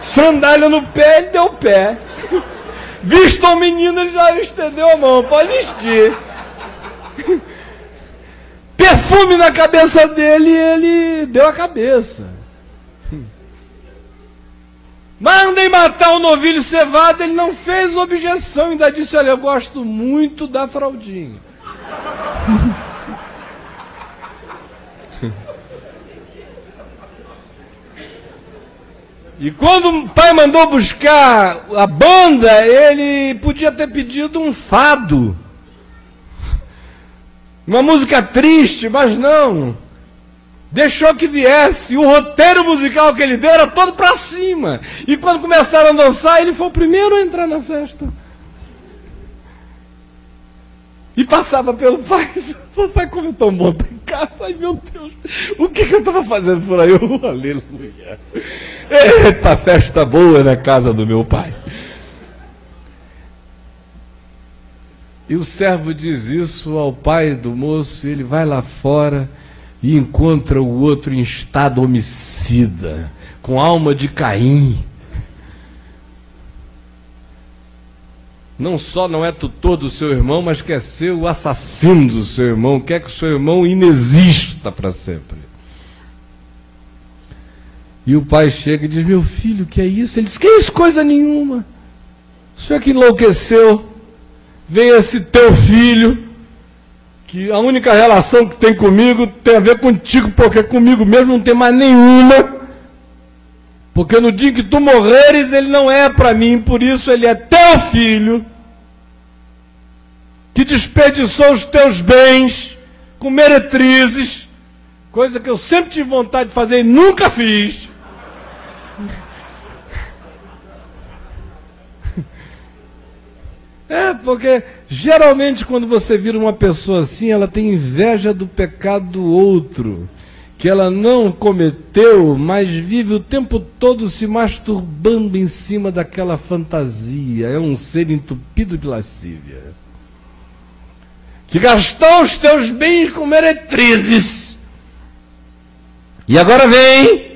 Sandália no pé, ele deu o pé. Visto o menino, ele já estendeu a mão. Pode vestir. Perfume na cabeça dele, ele deu a cabeça. Mandem matar o novilho cevado, ele não fez objeção, ainda disse: Olha, eu gosto muito da fraldinha. E quando o pai mandou buscar a banda, ele podia ter pedido um fado. Uma música triste, mas não deixou que viesse. O roteiro musical que ele deu era todo para cima. E quando começaram a dançar, ele foi o primeiro a entrar na festa. E passava pelo pai. Pai, como é tão bom em casa. Ai, meu Deus, o que, que eu estava fazendo por aí? Aleluia. Eita, festa boa na casa do meu pai. E o servo diz isso ao pai do moço, e ele vai lá fora e encontra o outro em estado homicida, com alma de Caim. Não só não é tutor do seu irmão, mas quer ser o assassino do seu irmão, quer que o seu irmão inexista para sempre. E o pai chega e diz: Meu filho, que é isso? Ele diz: Que isso, coisa nenhuma. O senhor que enlouqueceu. Vem esse teu filho que a única relação que tem comigo tem a ver contigo, porque comigo mesmo não tem mais nenhuma. Porque no dia que tu morreres, ele não é para mim, por isso ele é teu filho, que desperdiçou os teus bens com meretrizes, coisa que eu sempre tive vontade de fazer e nunca fiz. É, porque geralmente quando você vira uma pessoa assim, ela tem inveja do pecado do outro, que ela não cometeu, mas vive o tempo todo se masturbando em cima daquela fantasia. É um ser entupido de lascívia. Que gastou os teus bens com meretrizes. E agora vem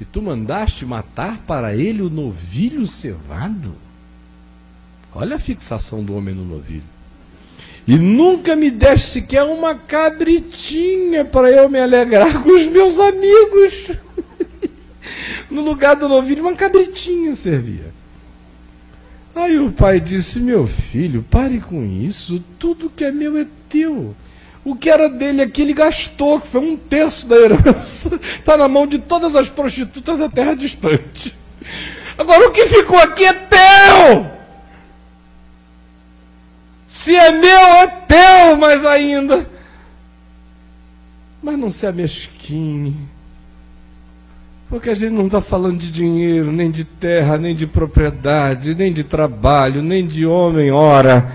e tu mandaste matar para ele o novilho cevado? Olha a fixação do homem no novilho. E nunca me deste sequer uma cabritinha para eu me alegrar com os meus amigos. no lugar do novilho, uma cabritinha servia. Aí o pai disse: Meu filho, pare com isso, tudo que é meu é teu. O que era dele aqui ele gastou, que foi um terço da herança. Está na mão de todas as prostitutas da terra distante. Agora o que ficou aqui é teu! Se é meu, é teu mais ainda. Mas não se amesquine. Porque a gente não está falando de dinheiro, nem de terra, nem de propriedade, nem de trabalho, nem de homem, ora.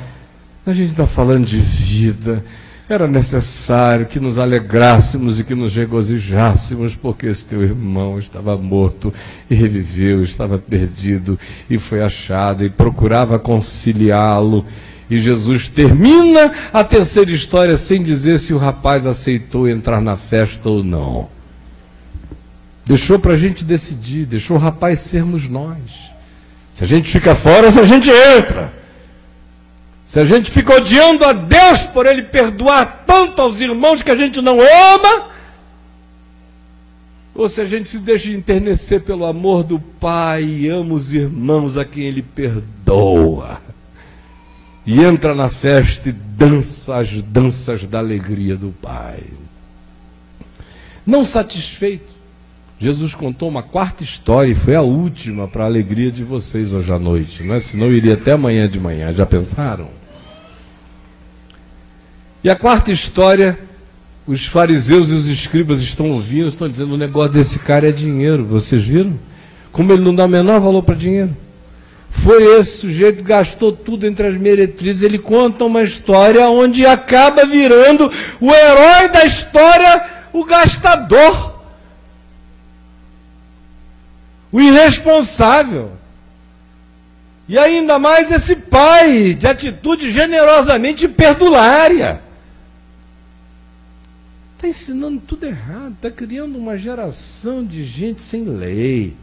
A gente está falando de vida era necessário que nos alegrássemos e que nos regozijássemos, porque esse teu irmão estava morto e reviveu, estava perdido e foi achado e procurava conciliá-lo. E Jesus termina a terceira história sem dizer se o rapaz aceitou entrar na festa ou não. Deixou para a gente decidir, deixou o rapaz sermos nós. Se a gente fica fora, se a gente entra. Se a gente fica odiando a Deus por Ele perdoar tanto aos irmãos que a gente não ama, ou se a gente se deixa enternecer pelo amor do Pai e ama os irmãos a quem Ele perdoa, e entra na festa e dança as danças da alegria do Pai. Não satisfeito, Jesus contou uma quarta história e foi a última para a alegria de vocês hoje à noite, não é? Senão iria até amanhã de manhã, já pensaram? E a quarta história, os fariseus e os escribas estão ouvindo, estão dizendo: o negócio desse cara é dinheiro, vocês viram? Como ele não dá o menor valor para dinheiro. Foi esse sujeito que gastou tudo entre as meretrizes. Ele conta uma história onde acaba virando o herói da história, o gastador o irresponsável. E ainda mais esse pai de atitude generosamente perdulária. Está ensinando tudo errado, está criando uma geração de gente sem lei,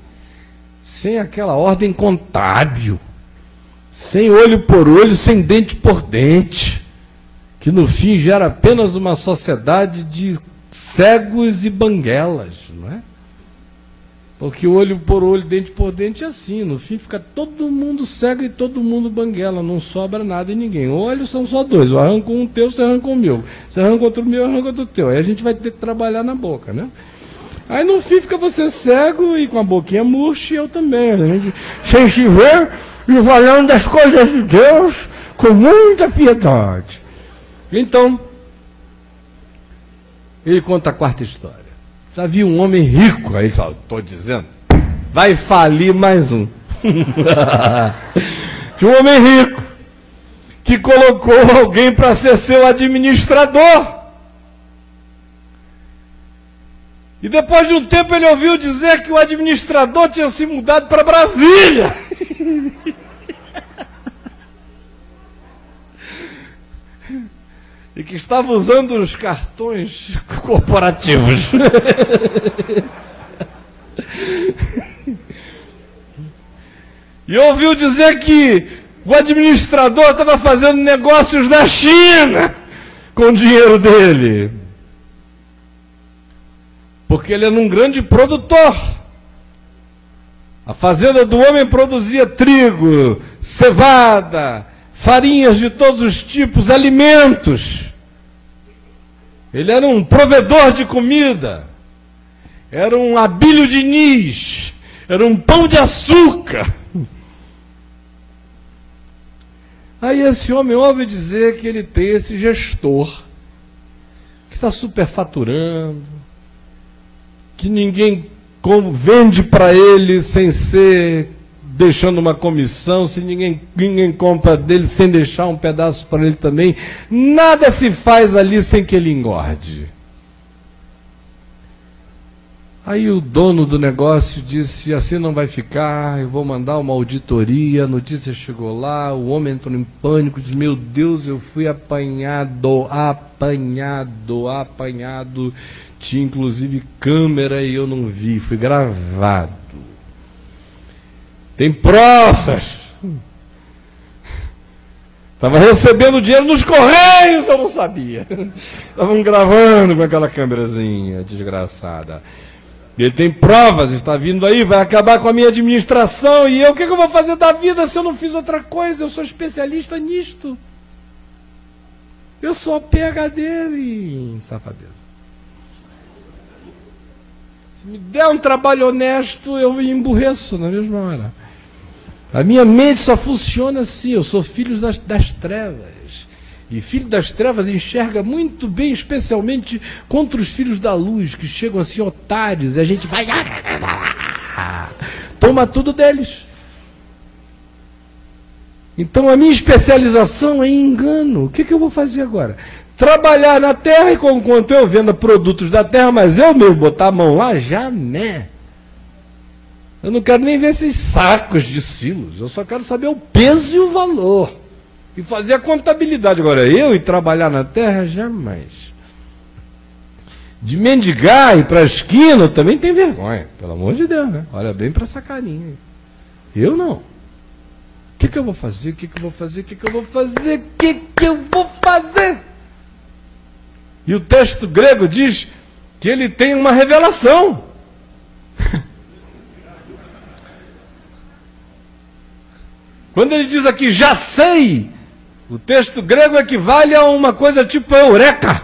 sem aquela ordem contábil, sem olho por olho, sem dente por dente, que no fim gera apenas uma sociedade de cegos e banguelas, não é? Porque olho por olho, dente por dente é assim. No fim fica todo mundo cego e todo mundo banguela. Não sobra nada em ninguém. Olhos são só dois. Eu arranco um teu, você arranca o meu. Você arranca outro meu, eu arranco outro teu. Aí a gente vai ter que trabalhar na boca, né? Aí no fim fica você cego e com a boquinha murcha e eu também. A gente sem se ver e falando das coisas de Deus com muita piedade. Então, ele conta a quarta história. Já vi um homem rico, aí só estou dizendo, vai falir mais um. de um homem rico que colocou alguém para ser seu administrador. E depois de um tempo ele ouviu dizer que o administrador tinha se mudado para Brasília. e que estava usando os cartões corporativos. e ouviu dizer que o administrador estava fazendo negócios na China com o dinheiro dele. Porque ele era um grande produtor. A fazenda do homem produzia trigo, cevada, farinhas de todos os tipos, alimentos. Ele era um provedor de comida. Era um abílio de nis. Era um pão de açúcar. Aí esse homem ouve dizer que ele tem esse gestor que está superfaturando, que ninguém vende para ele sem ser deixando uma comissão, se ninguém, ninguém compra dele sem deixar um pedaço para ele também. Nada se faz ali sem que ele engorde. Aí o dono do negócio disse: assim não vai ficar, eu vou mandar uma auditoria. A notícia chegou lá, o homem entrou em pânico, disse: Meu Deus, eu fui apanhado, apanhado, apanhado. Tinha inclusive câmera e eu não vi, fui gravado. Tem provas. Estava recebendo dinheiro nos correios, eu não sabia. Estavam gravando com aquela câmerazinha desgraçada. Ele tem provas, está vindo aí, vai acabar com a minha administração. E eu, o que, que eu vou fazer da vida se eu não fiz outra coisa? Eu sou especialista nisto. Eu sou PHD em safadeza. Se me der um trabalho honesto, eu emburreço na mesma hora. A minha mente só funciona assim. Eu sou filho das, das trevas. E filho das trevas enxerga muito bem, especialmente contra os filhos da luz, que chegam assim otários, e a gente vai. Toma tudo deles. Então a minha especialização é engano. O que, que eu vou fazer agora? Trabalhar na terra e enquanto eu venda produtos da terra, mas eu mesmo botar a mão lá, jamais. Eu não quero nem ver esses sacos de silos. Eu só quero saber o peso e o valor e fazer a contabilidade. Agora, eu e trabalhar na terra, jamais. De mendigar e para a esquina, também tenho vergonha. Pelo amor de Deus, né? Olha bem para essa carinha. Eu não. O que, que eu vou fazer? O que, que eu vou fazer? O que, que eu vou fazer? O que, que eu vou fazer? E o texto grego diz que ele tem uma revelação. Quando ele diz aqui, já sei, o texto grego equivale a uma coisa tipo eureka.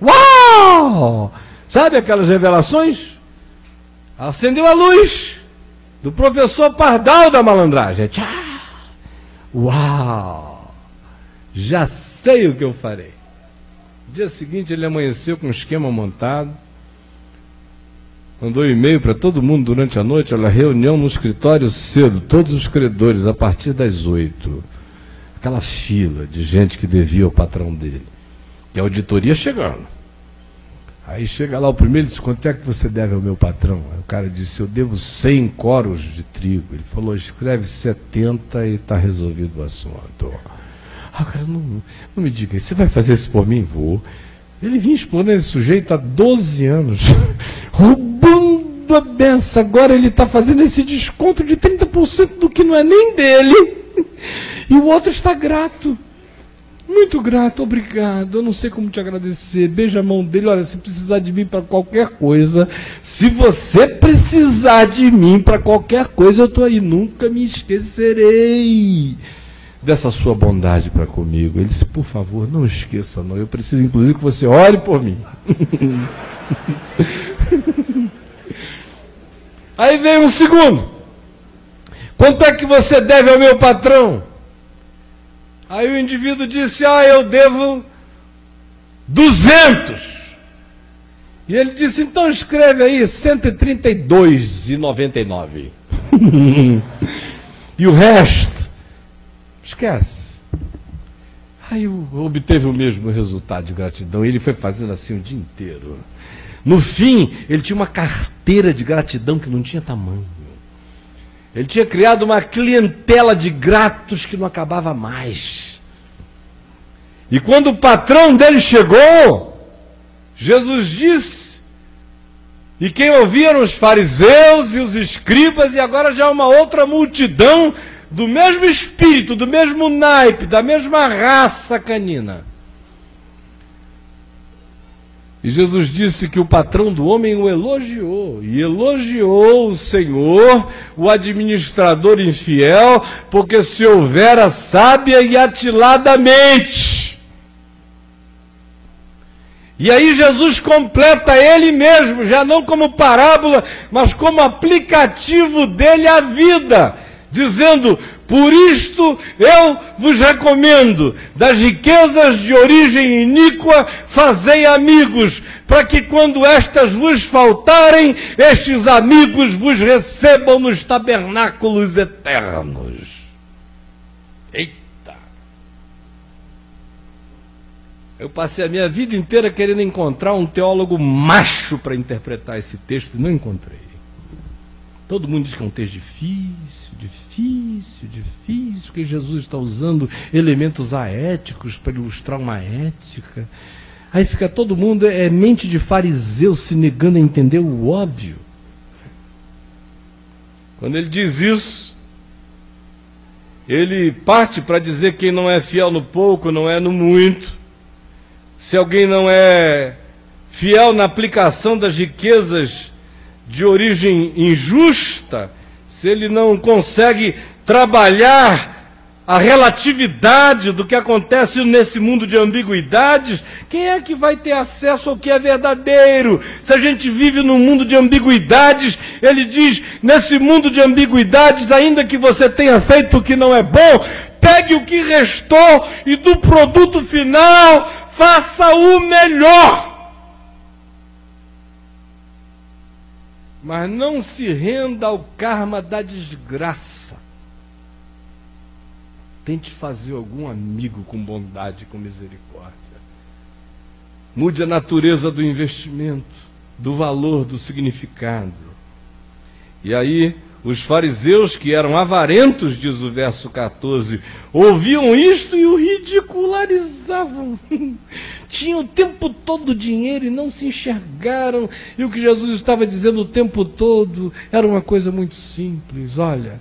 Uau! Sabe aquelas revelações? Acendeu a luz do professor Pardal da malandragem. Tchá! Uau! Já sei o que eu farei. Dia seguinte ele amanheceu com um esquema montado. Mandou e-mail para todo mundo durante a noite, olha, reunião no escritório cedo, todos os credores, a partir das oito aquela fila de gente que devia ao patrão dele. E a auditoria chegando. Aí chega lá o primeiro e diz, quanto é que você deve ao meu patrão? Aí o cara disse, eu devo 100 coros de trigo. Ele falou, escreve 70 e está resolvido o assunto. Ah, cara, não, não me diga, você vai fazer isso por mim? Vou. Ele vinha expondo esse sujeito há 12 anos, roubando a benção. Agora ele está fazendo esse desconto de 30% do que não é nem dele. E o outro está grato. Muito grato, obrigado. Eu não sei como te agradecer. Beija a mão dele. Olha, se precisar de mim para qualquer coisa, se você precisar de mim para qualquer coisa, eu estou aí. Nunca me esquecerei dessa sua bondade para comigo. Ele disse: Por favor, não esqueça, não. Eu preciso, inclusive, que você ore por mim. aí vem um segundo. Quanto é que você deve ao meu patrão? Aí o indivíduo disse: Ah, eu devo 200. E ele disse: Então escreve aí 132,99. e o resto, esquece. Aí obteve o mesmo resultado de gratidão. Ele foi fazendo assim o dia inteiro. No fim, ele tinha uma carteira de gratidão que não tinha tamanho. Ele tinha criado uma clientela de gratos que não acabava mais. E quando o patrão dele chegou, Jesus disse, e quem ouviram os fariseus e os escribas, e agora já uma outra multidão do mesmo espírito, do mesmo naipe, da mesma raça canina. E Jesus disse que o patrão do homem o elogiou, e elogiou o Senhor, o administrador infiel, porque se houvera sábia e atiladamente. E aí Jesus completa ele mesmo, já não como parábola, mas como aplicativo dele à vida, dizendo: por isto eu vos recomendo, das riquezas de origem iníqua, fazei amigos, para que quando estas vos faltarem, estes amigos vos recebam nos tabernáculos eternos. Eita! Eu passei a minha vida inteira querendo encontrar um teólogo macho para interpretar esse texto e não encontrei. Todo mundo diz que é um texto difícil, difícil, difícil, que Jesus está usando elementos aéticos para ilustrar uma ética. Aí fica todo mundo, é mente de fariseu se negando a entender o óbvio. Quando ele diz isso, ele parte para dizer que quem não é fiel no pouco não é no muito. Se alguém não é fiel na aplicação das riquezas de origem injusta, se ele não consegue trabalhar a relatividade do que acontece nesse mundo de ambiguidades, quem é que vai ter acesso ao que é verdadeiro? Se a gente vive num mundo de ambiguidades, ele diz: nesse mundo de ambiguidades, ainda que você tenha feito o que não é bom, pegue o que restou e do produto final faça o melhor. Mas não se renda ao karma da desgraça. Tente fazer algum amigo com bondade, com misericórdia. Mude a natureza do investimento, do valor, do significado. E aí, os fariseus, que eram avarentos, diz o verso 14, ouviam isto e o ridicularizavam. Tinham o tempo todo dinheiro e não se enxergaram. E o que Jesus estava dizendo o tempo todo era uma coisa muito simples. Olha,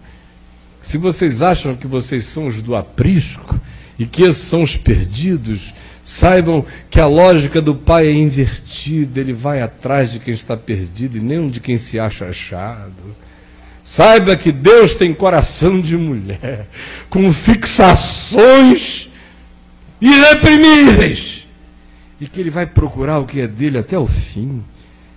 se vocês acham que vocês são os do aprisco e que esses são os perdidos, saibam que a lógica do Pai é invertida. Ele vai atrás de quem está perdido e nem de quem se acha achado. Saiba que Deus tem coração de mulher, com fixações irreprimíveis, e que Ele vai procurar o que é dele até o fim.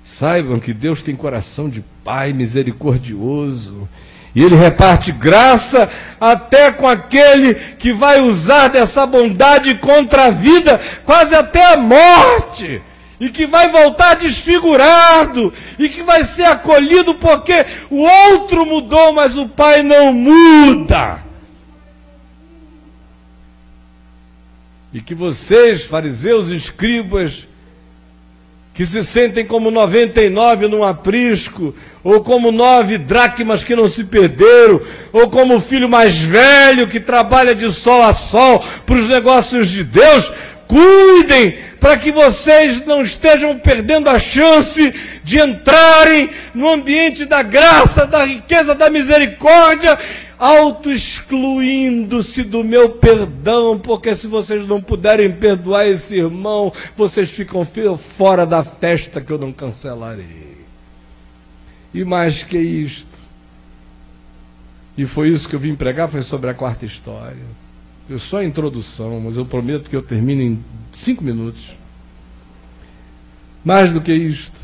Saibam que Deus tem coração de Pai misericordioso, e Ele reparte graça até com aquele que vai usar dessa bondade contra a vida, quase até a morte e que vai voltar desfigurado, e que vai ser acolhido porque o outro mudou, mas o pai não muda. E que vocês, fariseus e escribas, que se sentem como 99 num aprisco, ou como nove dracmas que não se perderam, ou como o filho mais velho que trabalha de sol a sol para os negócios de Deus, cuidem para que vocês não estejam perdendo a chance de entrarem no ambiente da graça, da riqueza, da misericórdia, auto-excluindo-se do meu perdão, porque se vocês não puderem perdoar esse irmão, vocês ficam fora da festa que eu não cancelarei. E mais que isto, e foi isso que eu vim pregar, foi sobre a quarta história. Eu só a introdução, mas eu prometo que eu termino em cinco minutos. Mais do que isto,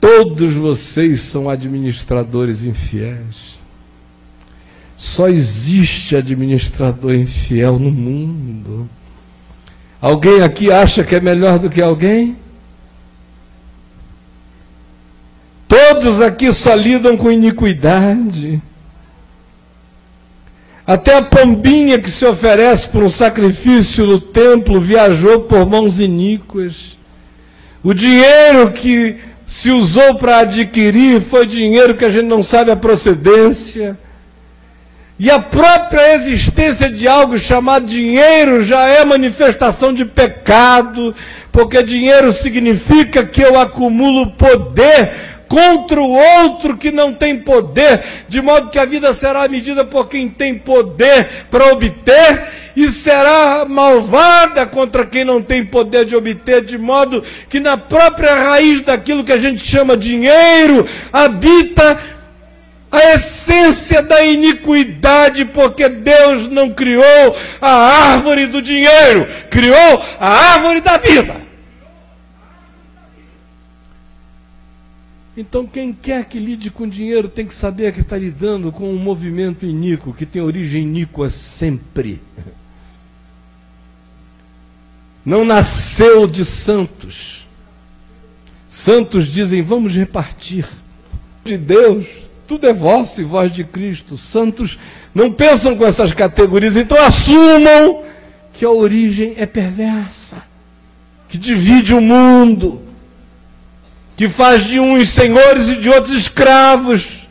todos vocês são administradores infiéis. Só existe administrador infiel no mundo. Alguém aqui acha que é melhor do que alguém? Todos aqui só lidam com iniquidade. Até a pombinha que se oferece por um sacrifício no templo viajou por mãos iníquas. O dinheiro que se usou para adquirir foi dinheiro que a gente não sabe a procedência. E a própria existência de algo chamado dinheiro já é manifestação de pecado, porque dinheiro significa que eu acumulo poder contra o outro que não tem poder, de modo que a vida será medida por quem tem poder para obter e será malvada contra quem não tem poder de obter, de modo que na própria raiz daquilo que a gente chama dinheiro habita a essência da iniquidade, porque Deus não criou a árvore do dinheiro, criou a árvore da vida. Então, quem quer que lide com dinheiro tem que saber que está lidando com um movimento iníquo, que tem origem iníqua sempre. Não nasceu de santos. Santos dizem: vamos repartir. De Deus, tudo é vosso e voz de Cristo. Santos não pensam com essas categorias, então assumam que a origem é perversa, que divide o mundo que faz de uns senhores e de outros escravos.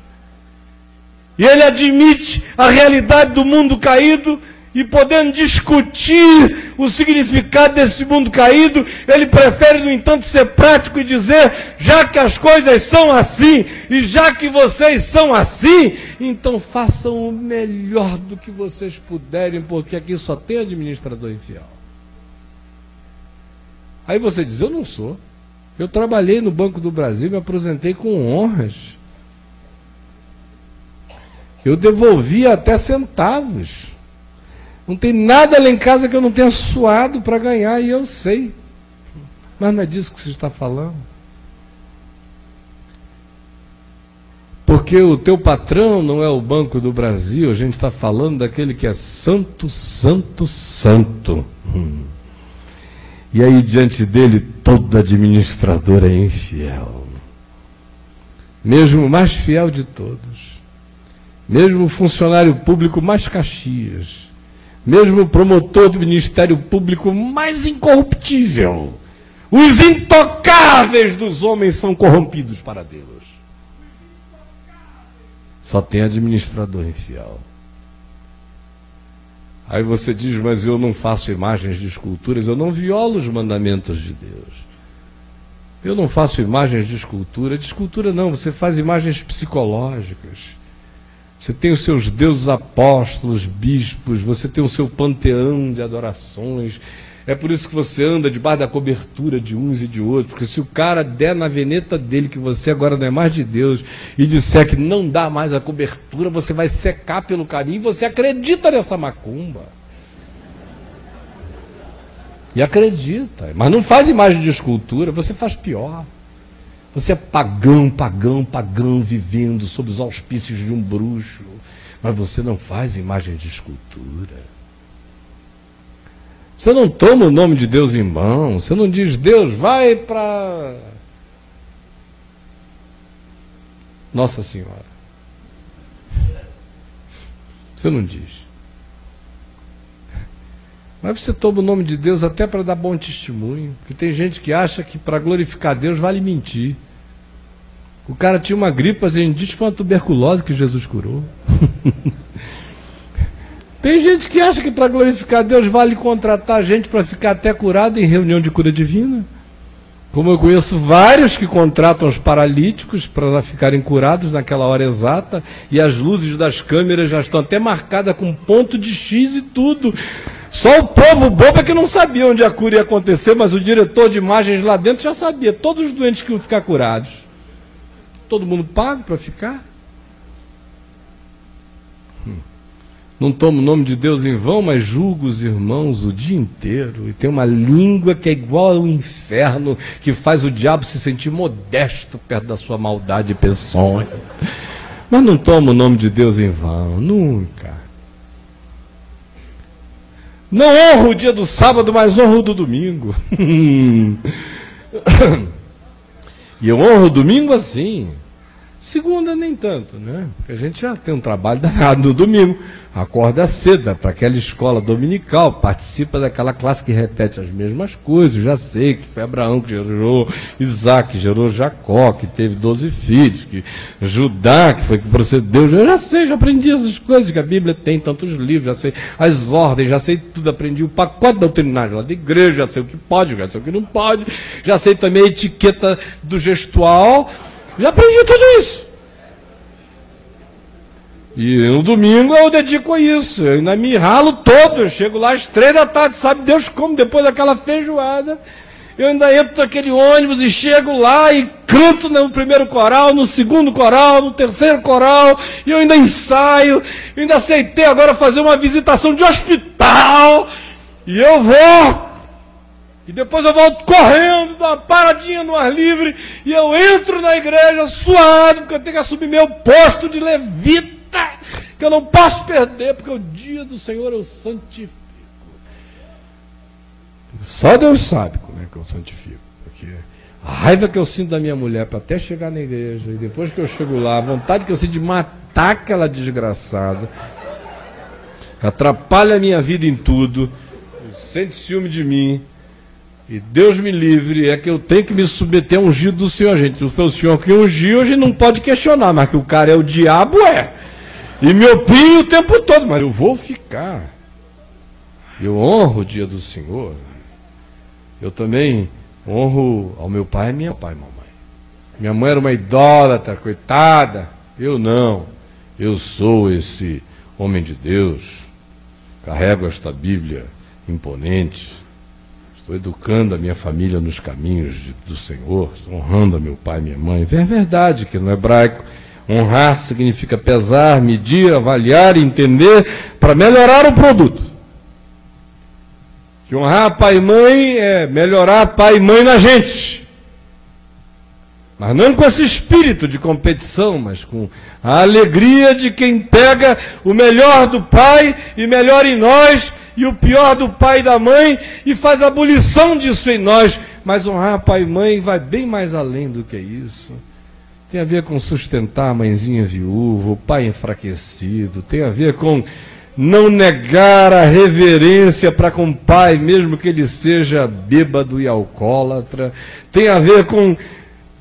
E ele admite a realidade do mundo caído e podendo discutir o significado desse mundo caído, ele prefere, no entanto, ser prático e dizer: já que as coisas são assim, e já que vocês são assim, então façam o melhor do que vocês puderem, porque aqui só tem administrador infiel. Aí você diz: eu não sou. Eu trabalhei no Banco do Brasil, me aposentei com honras. Eu devolvi até centavos. Não tem nada lá em casa que eu não tenha suado para ganhar, e eu sei. Mas não é disso que você está falando. Porque o teu patrão não é o Banco do Brasil, a gente está falando daquele que é santo, santo, santo. Hum. E aí, diante dele, todo administrador é infiel. Mesmo o mais fiel de todos. Mesmo o funcionário público mais caxias. Mesmo o promotor do Ministério Público mais incorruptível. Os intocáveis dos homens são corrompidos para Deus. Só tem administrador infiel. Aí você diz, mas eu não faço imagens de esculturas, eu não violo os mandamentos de Deus. Eu não faço imagens de escultura. De escultura não, você faz imagens psicológicas. Você tem os seus deuses apóstolos, bispos, você tem o seu panteão de adorações, é por isso que você anda debaixo da cobertura de uns e de outros, porque se o cara der na veneta dele que você agora não é mais de Deus e disser que não dá mais a cobertura, você vai secar pelo caminho você acredita nessa macumba. E acredita, mas não faz imagem de escultura, você faz pior. Você é pagão, pagão, pagão, vivendo sob os auspícios de um bruxo, mas você não faz imagem de escultura. Você não toma o nome de Deus em mão. Você não diz, Deus, vai para. Nossa Senhora. Você não diz. Mas você toma o nome de Deus até para dar bom testemunho. Porque tem gente que acha que para glorificar Deus vale mentir. O cara tinha uma gripe, mas a gente diz uma tuberculose que Jesus curou. Tem gente que acha que para glorificar Deus vale contratar gente para ficar até curado em reunião de cura divina. Como eu conheço vários que contratam os paralíticos para ficarem curados naquela hora exata, e as luzes das câmeras já estão até marcadas com ponto de X e tudo. Só o povo bobo é que não sabia onde a cura ia acontecer, mas o diretor de imagens lá dentro já sabia. Todos os doentes que iam ficar curados. Todo mundo pago para ficar? Não tomo o nome de Deus em vão, mas julgo os irmãos o dia inteiro. E tem uma língua que é igual ao inferno, que faz o diabo se sentir modesto perto da sua maldade e peçonha. Mas não tomo o nome de Deus em vão, nunca. Não honro o dia do sábado, mas honro o do domingo. e eu honro o domingo assim Segunda, nem tanto, né? Porque a gente já tem um trabalho danado no domingo. Acorda cedo, para aquela escola dominical, participa daquela classe que repete as mesmas coisas. Já sei que foi Abraão que gerou Isaac, que gerou Jacó, que teve doze filhos, que Judá, que foi que procedeu. Eu já sei, já aprendi essas coisas, que a Bíblia tem tantos livros, já sei as ordens, já sei tudo, aprendi o pacote doutrinário lá da igreja, já sei o que pode, já sei o que não pode, já sei também a etiqueta do gestual já aprendi tudo isso. E no domingo eu dedico a isso. Eu ainda me ralo todo. Eu chego lá às três da tarde, sabe Deus como, depois daquela feijoada. Eu ainda entro naquele ônibus e chego lá e canto no primeiro coral, no segundo coral, no terceiro coral, e eu ainda ensaio, eu ainda aceitei agora fazer uma visitação de hospital, e eu vou e depois eu volto correndo, dou uma paradinha no ar livre, e eu entro na igreja suado, porque eu tenho que assumir meu posto de levita, que eu não posso perder, porque o dia do Senhor eu santifico. Só Deus sabe como é que eu santifico. Porque a raiva que eu sinto da minha mulher para até chegar na igreja, e depois que eu chego lá, a vontade que eu sinto de matar aquela desgraçada, atrapalha a minha vida em tudo, sente ciúme de mim e Deus me livre, é que eu tenho que me submeter a um ungido do Senhor, gente. Se foi o Senhor que ungiu, a gente não pode questionar, mas que o cara é o diabo, é. E me opinho o tempo todo, mas eu vou ficar. Eu honro o dia do Senhor. Eu também honro ao meu pai e minha pai e mamãe. Minha mãe era uma idólatra, coitada. Eu não. Eu sou esse homem de Deus. Carrego esta Bíblia imponente Estou educando a minha família nos caminhos de, do Senhor, honrando a meu pai e minha mãe. É verdade que no hebraico honrar significa pesar, medir, avaliar, entender para melhorar o produto. Que honrar pai e mãe é melhorar pai e mãe na gente. Mas não com esse espírito de competição, mas com a alegria de quem pega o melhor do pai e melhor em nós e o pior do pai e da mãe e faz abolição disso em nós. Mas honrar pai e mãe vai bem mais além do que isso. Tem a ver com sustentar a mãezinha viúva, o pai enfraquecido, tem a ver com não negar a reverência para com o pai, mesmo que ele seja bêbado e alcoólatra, tem a ver com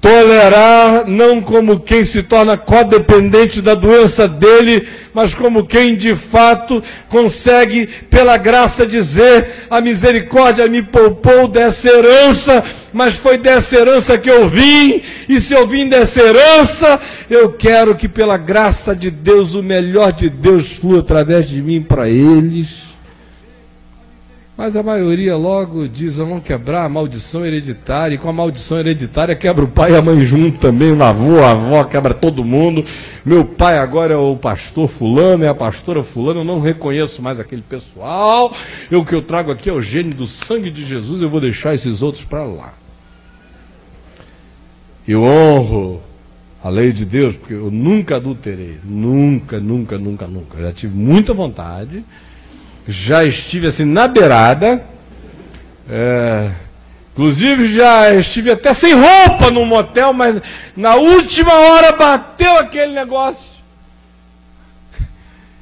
tolerar não como quem se torna codependente da doença dele, mas como quem de fato consegue, pela graça, dizer: a misericórdia me poupou dessa herança, mas foi dessa herança que eu vim, e se eu vim dessa herança, eu quero que, pela graça de Deus, o melhor de Deus flua através de mim para eles. Mas a maioria logo diz: vamos quebrar a maldição hereditária, e com a maldição hereditária quebra o pai e a mãe junto também, o avô, a avó, quebra todo mundo. Meu pai agora é o pastor fulano, é a pastora fulano, eu não reconheço mais aquele pessoal. Eu, o que eu trago aqui é o gênio do sangue de Jesus, eu vou deixar esses outros para lá. Eu honro a lei de Deus, porque eu nunca adulterei, nunca, nunca, nunca, nunca. já tive muita vontade já estive assim na beirada. É, inclusive já estive até sem roupa no motel, mas na última hora bateu aquele negócio.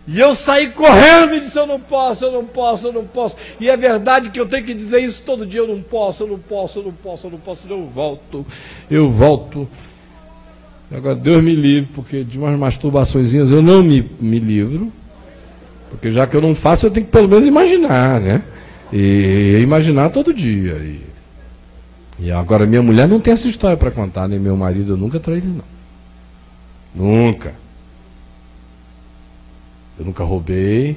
E eu saí correndo e disse: Eu não posso, eu não posso, eu não posso. E é verdade que eu tenho que dizer isso todo dia: Eu não posso, eu não posso, eu não posso, eu não posso. Eu volto, eu volto. Agora, Deus me livre, porque de umas masturbações eu não me, me livro. Porque já que eu não faço, eu tenho que pelo menos imaginar, né? E, imaginar todo dia. E, e agora, minha mulher não tem essa história para contar, nem meu marido, eu nunca traí ele, não. Nunca. Eu nunca roubei.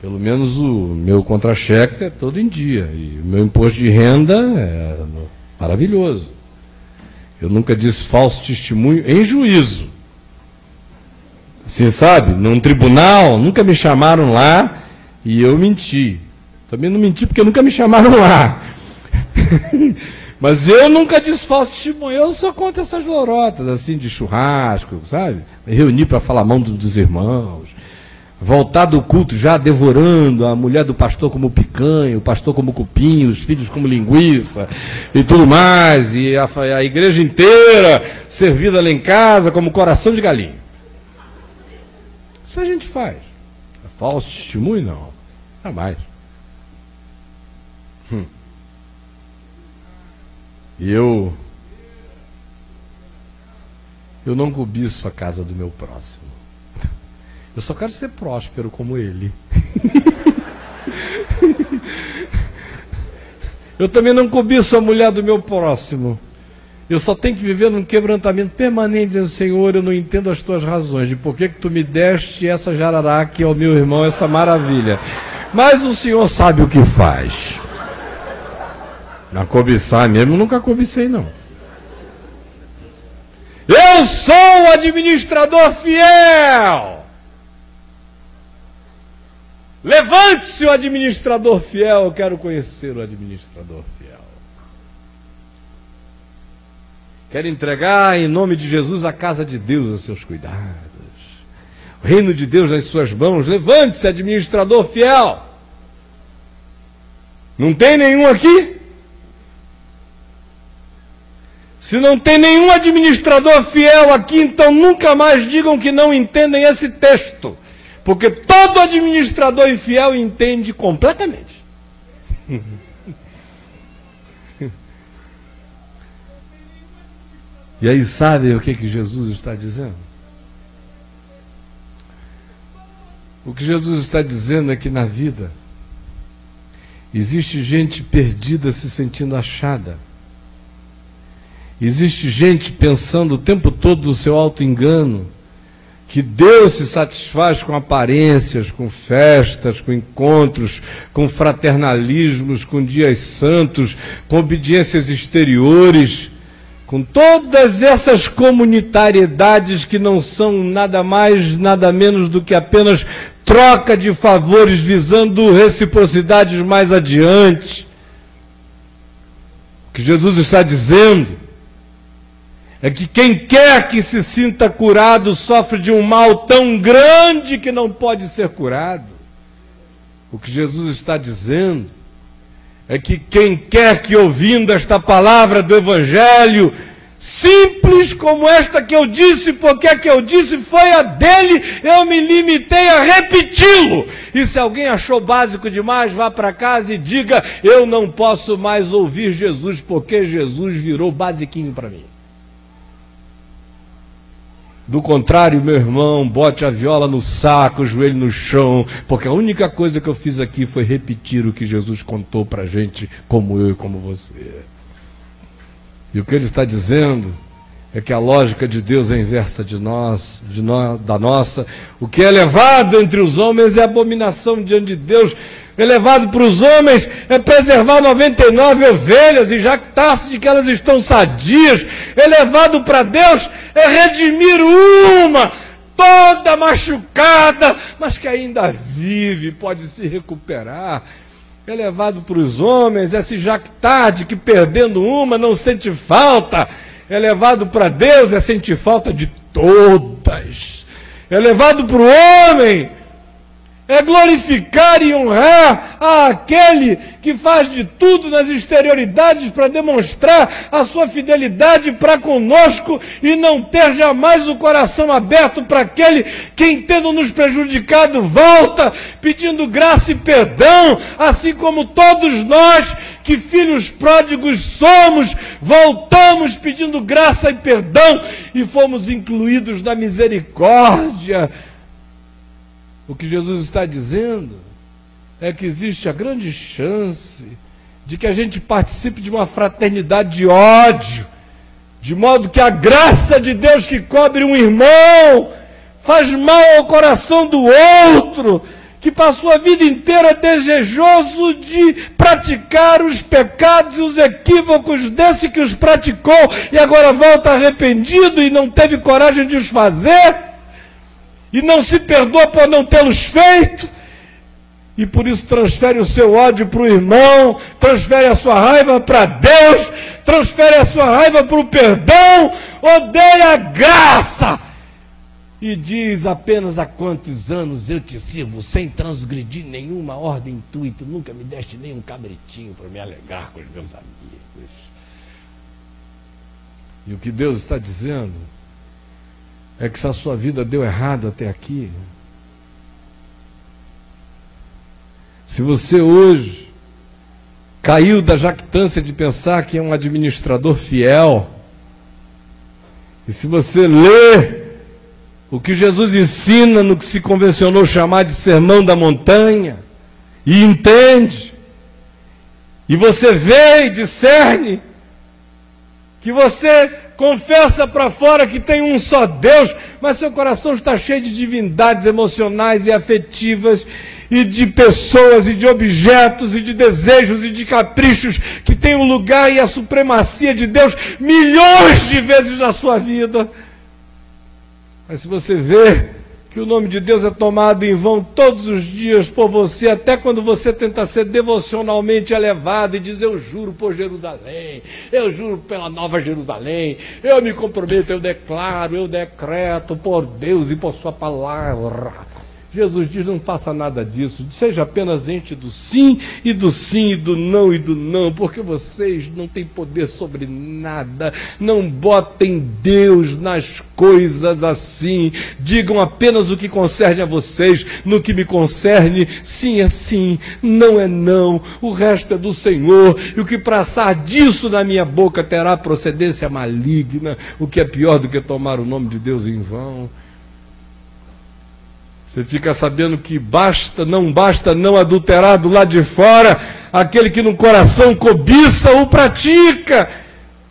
Pelo menos o meu contra-cheque é todo em dia. E o meu imposto de renda é maravilhoso. Eu nunca disse falso testemunho em juízo. Você sabe, num tribunal, nunca me chamaram lá e eu menti. Também não menti porque nunca me chamaram lá. Mas eu nunca desfalso testemunho, eu só conto essas lorotas, assim, de churrasco, sabe? Me reuni para falar mão dos irmãos, voltar do culto já devorando a mulher do pastor como picanha, o pastor como cupim, os filhos como linguiça e tudo mais, e a, a igreja inteira servida lá em casa como coração de galinha. Isso a gente faz. É falso testemunho? Não. Jamais. Hum. E eu. Eu não cobiço a casa do meu próximo. Eu só quero ser próspero como ele. eu também não cobiço a mulher do meu próximo. Eu só tenho que viver num quebrantamento permanente, dizendo, Senhor, eu não entendo as tuas razões, de por que, que tu me deste essa jararaca que é meu irmão, essa maravilha. Mas o Senhor sabe o que faz. Na cobiçar mesmo, nunca cobicei, não. Eu sou o administrador fiel. Levante-se o administrador fiel, eu quero conhecer o administrador fiel. Quero entregar em nome de Jesus a casa de Deus aos seus cuidados. O reino de Deus nas suas mãos. Levante-se, administrador fiel. Não tem nenhum aqui? Se não tem nenhum administrador fiel aqui, então nunca mais digam que não entendem esse texto. Porque todo administrador infiel entende completamente. E aí, sabe o que, que Jesus está dizendo? O que Jesus está dizendo é que na vida existe gente perdida se sentindo achada. Existe gente pensando o tempo todo no seu auto-engano que Deus se satisfaz com aparências, com festas, com encontros, com fraternalismos, com dias santos, com obediências exteriores, com todas essas comunitariedades que não são nada mais, nada menos do que apenas troca de favores visando reciprocidades mais adiante. O que Jesus está dizendo é que quem quer que se sinta curado sofre de um mal tão grande que não pode ser curado. O que Jesus está dizendo é que quem quer que ouvindo esta palavra do Evangelho, simples como esta que eu disse, porque a que eu disse foi a dele, eu me limitei a repeti-lo. E se alguém achou básico demais, vá para casa e diga: eu não posso mais ouvir Jesus, porque Jesus virou basiquinho para mim. Do contrário, meu irmão, bote a viola no saco, o joelho no chão, porque a única coisa que eu fiz aqui foi repetir o que Jesus contou para a gente, como eu e como você. E o que ele está dizendo é que a lógica de Deus é inversa de nós, de nós, da nossa. O que é elevado entre os homens é abominação diante de Deus elevado para os homens é preservar 99 ovelhas e jactar-se de que elas estão sadias. Elevado para Deus é redimir uma, toda machucada, mas que ainda vive, pode se recuperar. Elevado para os homens é se jactar de que perdendo uma não sente falta. Elevado para Deus é sentir falta de todas. Elevado para o homem é glorificar e honrar aquele que faz de tudo nas exterioridades para demonstrar a sua fidelidade para conosco e não ter jamais o coração aberto para aquele que, tendo nos prejudicado, volta pedindo graça e perdão, assim como todos nós que filhos pródigos somos, voltamos pedindo graça e perdão e fomos incluídos na misericórdia o que Jesus está dizendo é que existe a grande chance de que a gente participe de uma fraternidade de ódio, de modo que a graça de Deus que cobre um irmão faz mal ao coração do outro, que passou a vida inteira desejoso de praticar os pecados e os equívocos desse que os praticou e agora volta arrependido e não teve coragem de os fazer e não se perdoa por não tê-los feito, e por isso transfere o seu ódio para o irmão, transfere a sua raiva para Deus, transfere a sua raiva para o perdão, odeia a graça. E diz apenas há quantos anos eu te sirvo, sem transgredir nenhuma ordem tu nunca me deste nenhum cabritinho para me alegrar com os meus amigos. E o que Deus está dizendo é que se a sua vida deu errado até aqui, se você hoje caiu da jactância de pensar que é um administrador fiel, e se você lê o que Jesus ensina no que se convencionou chamar de sermão da montanha, e entende, e você vê e discerne, que você confessa para fora que tem um só Deus, mas seu coração está cheio de divindades emocionais e afetivas, e de pessoas, e de objetos, e de desejos, e de caprichos, que tem o lugar e a supremacia de Deus milhões de vezes na sua vida. Mas se você vê que o nome de Deus é tomado em vão todos os dias por você, até quando você tenta ser devocionalmente elevado e diz: Eu juro por Jerusalém, eu juro pela nova Jerusalém, eu me comprometo, eu declaro, eu decreto por Deus e por Sua palavra. Jesus diz: não faça nada disso, seja apenas ente do sim e do sim e do não e do não, porque vocês não têm poder sobre nada. Não botem Deus nas coisas assim. Digam apenas o que concerne a vocês. No que me concerne, sim é sim, não é não. O resto é do Senhor. E o que passar disso na minha boca terá procedência maligna, o que é pior do que tomar o nome de Deus em vão. Você fica sabendo que basta, não basta não adulterar do lado de fora, aquele que no coração cobiça o pratica.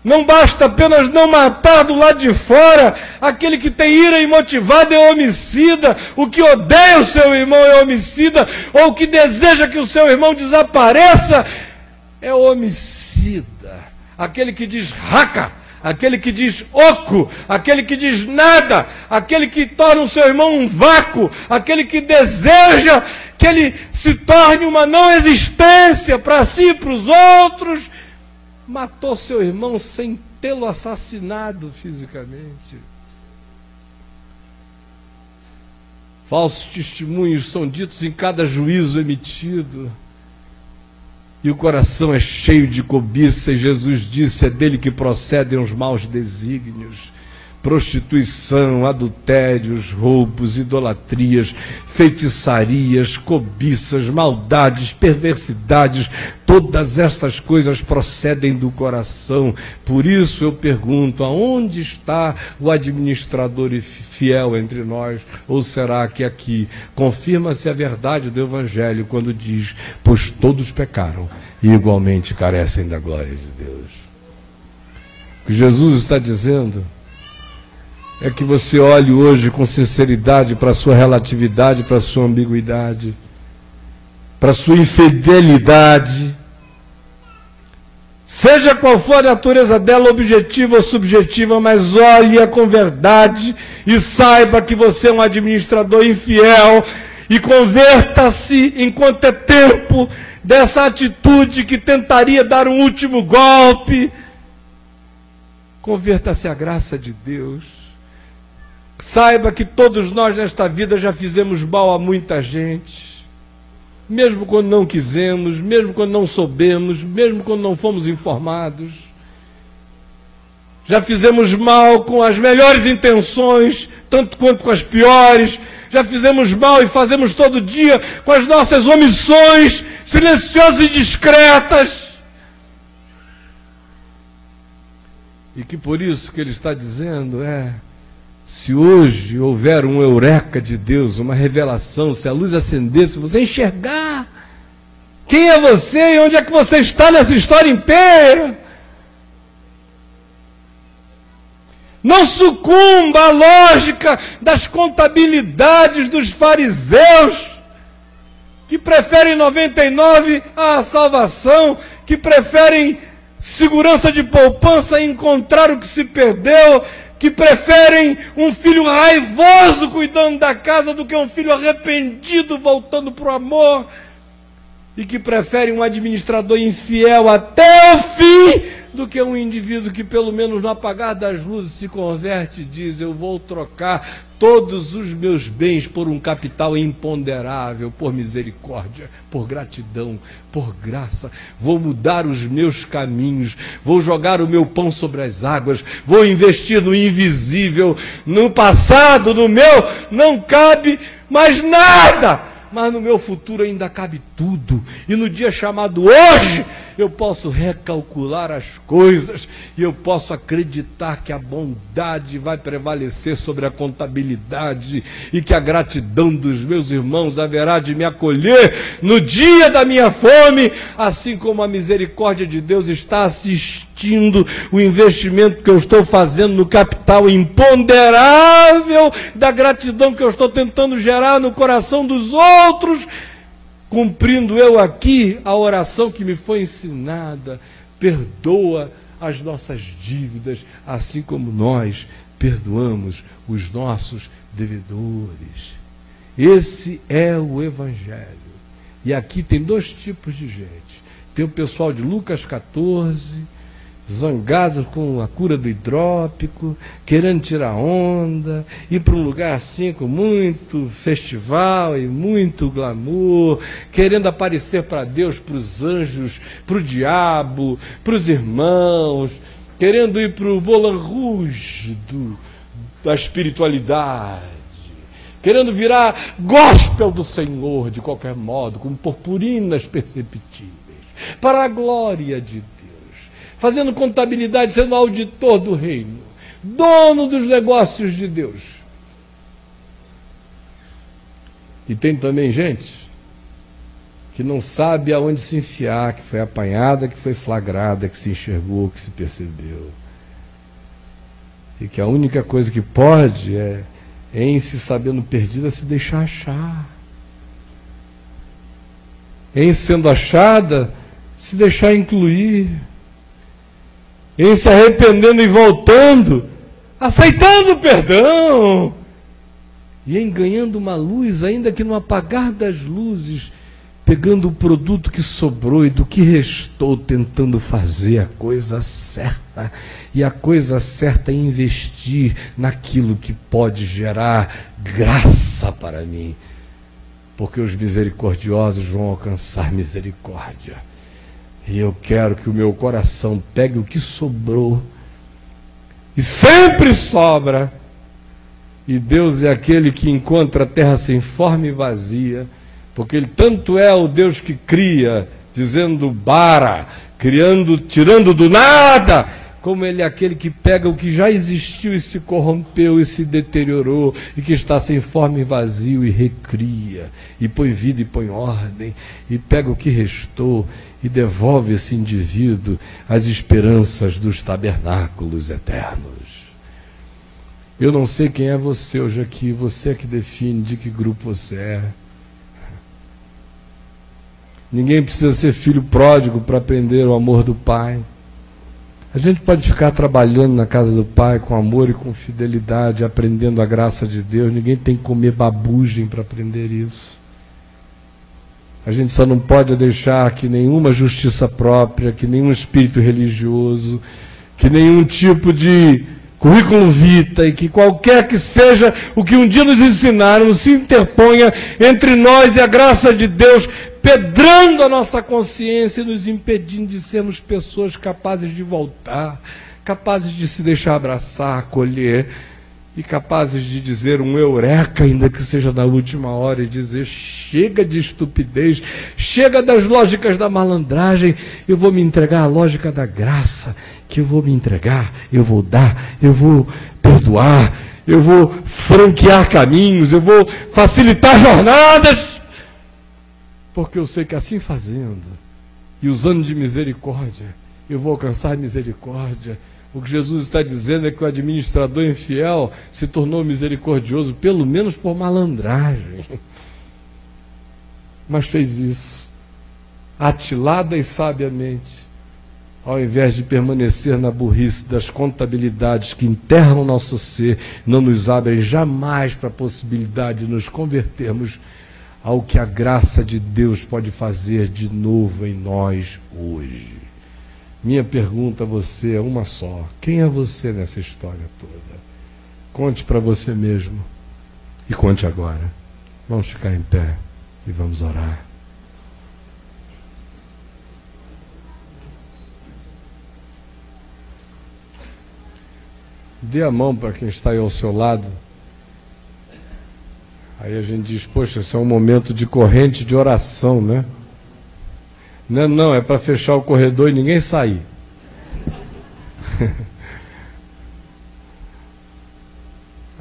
Não basta apenas não matar do lado de fora, aquele que tem ira imotivada é homicida, o que odeia o seu irmão é homicida, ou o que deseja que o seu irmão desapareça é homicida. Aquele que diz raca, aquele que diz oco, aquele que diz nada, aquele que torna o seu irmão um vácuo, aquele que deseja que ele se torne uma não existência para si e para os outros, matou seu irmão sem tê-lo assassinado fisicamente. Falsos testemunhos são ditos em cada juízo emitido e o coração é cheio de cobiça, e Jesus disse: é dele que procedem os maus desígnios prostituição, adultérios, roubos, idolatrias, feitiçarias, cobiças, maldades, perversidades, todas essas coisas procedem do coração. Por isso eu pergunto: aonde está o administrador fiel entre nós? Ou será que aqui confirma-se a verdade do Evangelho quando diz: Pois todos pecaram e igualmente carecem da glória de Deus? O que Jesus está dizendo é que você olhe hoje com sinceridade para a sua relatividade, para a sua ambiguidade, para a sua infidelidade. Seja qual for a natureza dela, objetiva ou subjetiva, mas olhe-a com verdade e saiba que você é um administrador infiel e converta-se enquanto é tempo dessa atitude que tentaria dar um último golpe. Converta-se à graça de Deus. Saiba que todos nós nesta vida já fizemos mal a muita gente, mesmo quando não quisemos, mesmo quando não soubemos, mesmo quando não fomos informados. Já fizemos mal com as melhores intenções, tanto quanto com as piores. Já fizemos mal e fazemos todo dia com as nossas omissões silenciosas e discretas. E que por isso que ele está dizendo é se hoje houver um eureka de Deus, uma revelação, se a luz acender, se você enxergar quem é você e onde é que você está nessa história inteira, não sucumba à lógica das contabilidades dos fariseus, que preferem 99 à salvação, que preferem segurança de poupança encontrar o que se perdeu que preferem um filho raivoso cuidando da casa do que um filho arrependido voltando para o amor, e que preferem um administrador infiel até o fim do que um indivíduo que, pelo menos no apagar das luzes, se converte e diz: Eu vou trocar todos os meus bens por um capital imponderável, por misericórdia, por gratidão, por graça. Vou mudar os meus caminhos, vou jogar o meu pão sobre as águas, vou investir no invisível. No passado, no meu, não cabe mais nada mas no meu futuro ainda cabe tudo. E no dia chamado hoje, eu posso recalcular as coisas e eu posso acreditar que a bondade vai prevalecer sobre a contabilidade e que a gratidão dos meus irmãos haverá de me acolher no dia da minha fome, assim como a misericórdia de Deus está assistindo o investimento que eu estou fazendo no capital imponderável da gratidão que eu estou tentando gerar no coração dos outros cumprindo eu aqui a oração que me foi ensinada, perdoa as nossas dívidas, assim como nós perdoamos os nossos devedores. Esse é o Evangelho. E aqui tem dois tipos de gente. Tem o pessoal de Lucas 14, zangados com a cura do hidrópico, querendo tirar onda, ir para um lugar assim com muito festival e muito glamour, querendo aparecer para Deus, para os anjos, para o diabo, para os irmãos, querendo ir para o Bolan Rouge do, da espiritualidade. Querendo virar gospel do Senhor de qualquer modo, com purpurinas perceptíveis, para a glória de fazendo contabilidade, sendo auditor do reino, dono dos negócios de Deus. E tem também gente que não sabe aonde se enfiar, que foi apanhada, que foi flagrada, que se enxergou, que se percebeu. E que a única coisa que pode é, em se sabendo perdida, se deixar achar. Em sendo achada, se deixar incluir em se arrependendo e voltando, aceitando o perdão, e em ganhando uma luz, ainda que no apagar das luzes, pegando o produto que sobrou e do que restou, tentando fazer a coisa certa. E a coisa certa é investir naquilo que pode gerar graça para mim. Porque os misericordiosos vão alcançar misericórdia. E eu quero que o meu coração pegue o que sobrou. E sempre sobra. E Deus é aquele que encontra a terra sem forma e vazia, porque ele tanto é o Deus que cria, dizendo bara, criando, tirando do nada, como ele é aquele que pega o que já existiu e se corrompeu e se deteriorou e que está sem forma e vazio e recria, e põe vida e põe ordem, e pega o que restou e devolve esse indivíduo às esperanças dos tabernáculos eternos. Eu não sei quem é você hoje aqui, você é que define de que grupo você é. Ninguém precisa ser filho pródigo para aprender o amor do Pai. A gente pode ficar trabalhando na casa do Pai com amor e com fidelidade, aprendendo a graça de Deus. Ninguém tem que comer babugem para aprender isso. A gente só não pode deixar que nenhuma justiça própria, que nenhum espírito religioso, que nenhum tipo de currículo vita e que qualquer que seja o que um dia nos ensinaram se interponha entre nós e a graça de Deus, pedrando a nossa consciência e nos impedindo de sermos pessoas capazes de voltar, capazes de se deixar abraçar, acolher e capazes de dizer um eureka, ainda que seja na última hora, e dizer: chega de estupidez, chega das lógicas da malandragem, eu vou me entregar à lógica da graça, que eu vou me entregar, eu vou dar, eu vou perdoar, eu vou franquear caminhos, eu vou facilitar jornadas, porque eu sei que assim fazendo, e usando de misericórdia, eu vou alcançar misericórdia o que Jesus está dizendo é que o administrador infiel se tornou misericordioso, pelo menos por malandragem. Mas fez isso, atilada e sabiamente, ao invés de permanecer na burrice das contabilidades que enterram o nosso ser, não nos abrem jamais para a possibilidade de nos convertermos ao que a graça de Deus pode fazer de novo em nós hoje. Minha pergunta a você é uma só: quem é você nessa história toda? Conte para você mesmo. E conte agora. Vamos ficar em pé e vamos orar. Dê a mão para quem está aí ao seu lado. Aí a gente diz, poxa, esse é um momento de corrente de oração, né? Não, não, é para fechar o corredor e ninguém sair.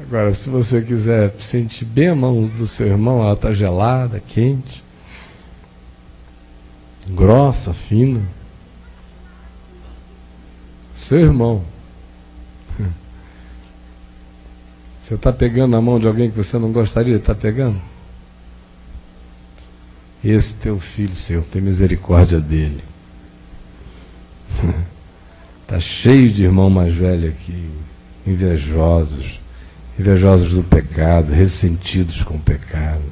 Agora, se você quiser sentir bem a mão do seu irmão, ela está gelada, quente, grossa, fina. Seu irmão. Você está pegando a mão de alguém que você não gostaria de estar tá pegando? Esse teu filho, Senhor, tem misericórdia dele. Está cheio de irmão mais velho aqui, invejosos, invejosos do pecado, ressentidos com o pecado,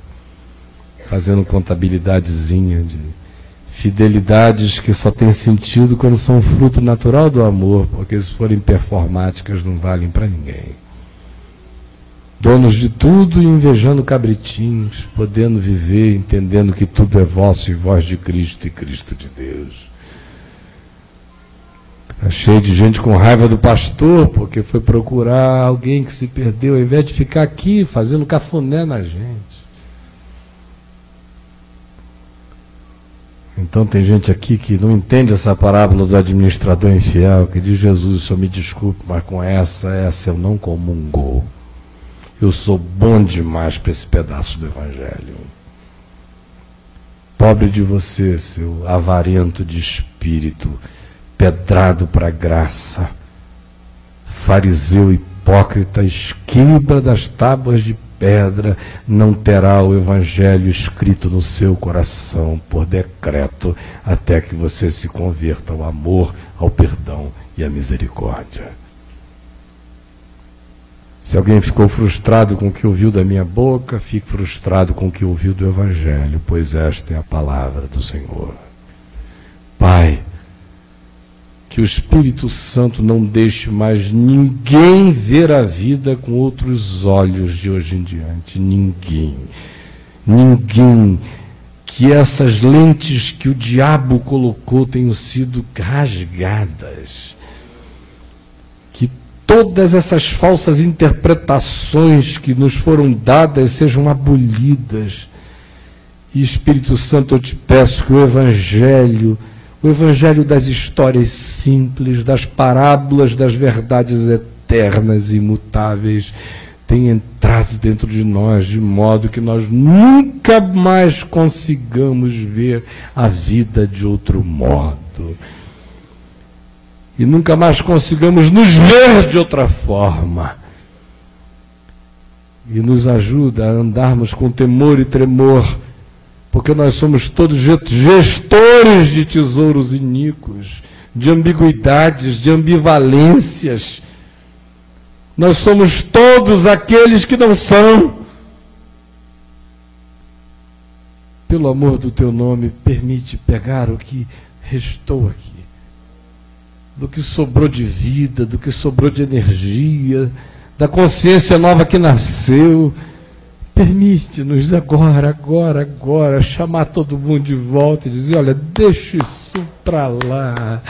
fazendo contabilidadezinha de fidelidades que só têm sentido quando são fruto natural do amor, porque se forem performáticas não valem para ninguém donos de tudo e invejando cabritinhos, podendo viver, entendendo que tudo é vosso e vós de Cristo e Cristo de Deus. Está cheio de gente com raiva do pastor, porque foi procurar alguém que se perdeu, ao invés de ficar aqui fazendo cafuné na gente. Então tem gente aqui que não entende essa parábola do administrador infiel, que diz Jesus, senhor me desculpe, mas com essa, essa eu não comungo. Eu sou bom demais para esse pedaço do Evangelho. Pobre de você, seu avarento de espírito, pedrado para graça, fariseu hipócrita, esquiba das tábuas de pedra, não terá o Evangelho escrito no seu coração por decreto, até que você se converta ao amor, ao perdão e à misericórdia. Se alguém ficou frustrado com o que ouviu da minha boca, fique frustrado com o que ouviu do Evangelho, pois esta é a palavra do Senhor. Pai, que o Espírito Santo não deixe mais ninguém ver a vida com outros olhos de hoje em diante. Ninguém. Ninguém. Que essas lentes que o diabo colocou tenham sido rasgadas todas essas falsas interpretações que nos foram dadas sejam abolidas. E Espírito Santo, eu te peço que o Evangelho, o Evangelho das histórias simples, das parábolas, das verdades eternas e imutáveis, tenha entrado dentro de nós, de modo que nós nunca mais consigamos ver a vida de outro modo e nunca mais consigamos nos ver de outra forma. E nos ajuda a andarmos com temor e tremor, porque nós somos todos gestores de tesouros iníquos, de ambiguidades, de ambivalências. Nós somos todos aqueles que não são. Pelo amor do teu nome, permite pegar o que restou aqui do que sobrou de vida, do que sobrou de energia, da consciência nova que nasceu. Permite-nos agora, agora, agora, chamar todo mundo de volta e dizer: olha, deixa isso para lá,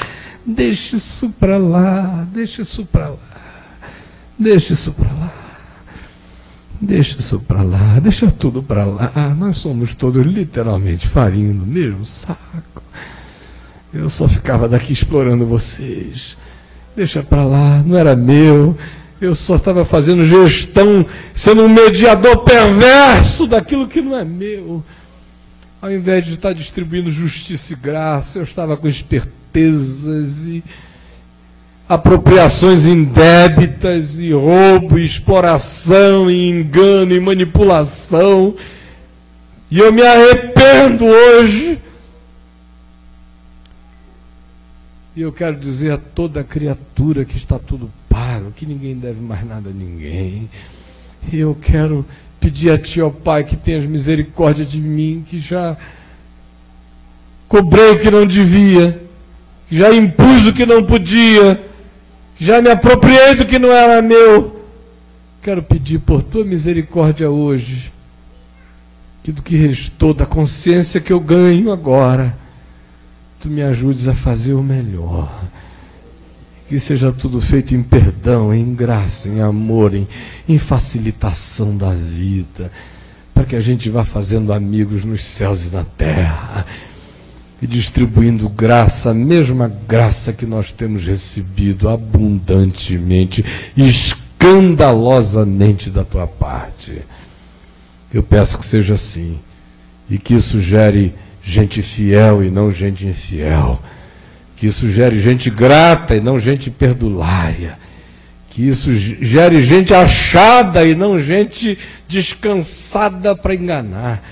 deixa isso para lá, deixa isso para lá, deixa isso para lá. Deixa isso para lá, deixa tudo para lá. Nós somos todos literalmente farinha do mesmo saco. Eu só ficava daqui explorando vocês. Deixa para lá, não era meu. Eu só estava fazendo gestão, sendo um mediador perverso daquilo que não é meu. Ao invés de estar distribuindo justiça e graça, eu estava com espertezas e apropriações indébitas e roubo, e exploração e engano e manipulação. E eu me arrependo hoje E eu quero dizer a toda criatura que está tudo pago, que ninguém deve mais nada a ninguém. E eu quero pedir a Ti, ó Pai, que tenhas misericórdia de mim, que já cobrei o que não devia, que já impus o que não podia, que já me apropriei do que não era meu. Quero pedir por tua misericórdia hoje, que do que restou da consciência que eu ganho agora, tu me ajudes a fazer o melhor. Que seja tudo feito em perdão, em graça, em amor, em, em facilitação da vida, para que a gente vá fazendo amigos nos céus e na terra e distribuindo graça, a mesma graça que nós temos recebido abundantemente, escandalosamente da tua parte. Eu peço que seja assim e que isso gere gente fiel e não gente infiel. Que isso gere gente grata e não gente perdulária. Que isso gere gente achada e não gente descansada para enganar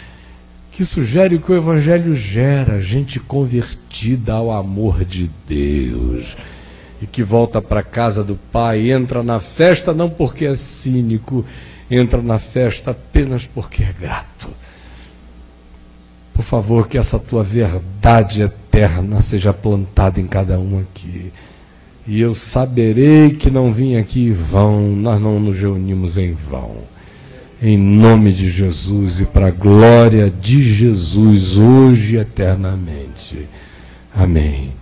que sugere o que o Evangelho gera, gente convertida ao amor de Deus e que volta para a casa do Pai, entra na festa não porque é cínico, entra na festa apenas porque é grato. Por favor, que essa tua verdade eterna seja plantada em cada um aqui. E eu saberei que não vim aqui em vão, nós não nos reunimos em vão em nome de Jesus e para a glória de Jesus, hoje e eternamente. Amém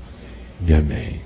e amém.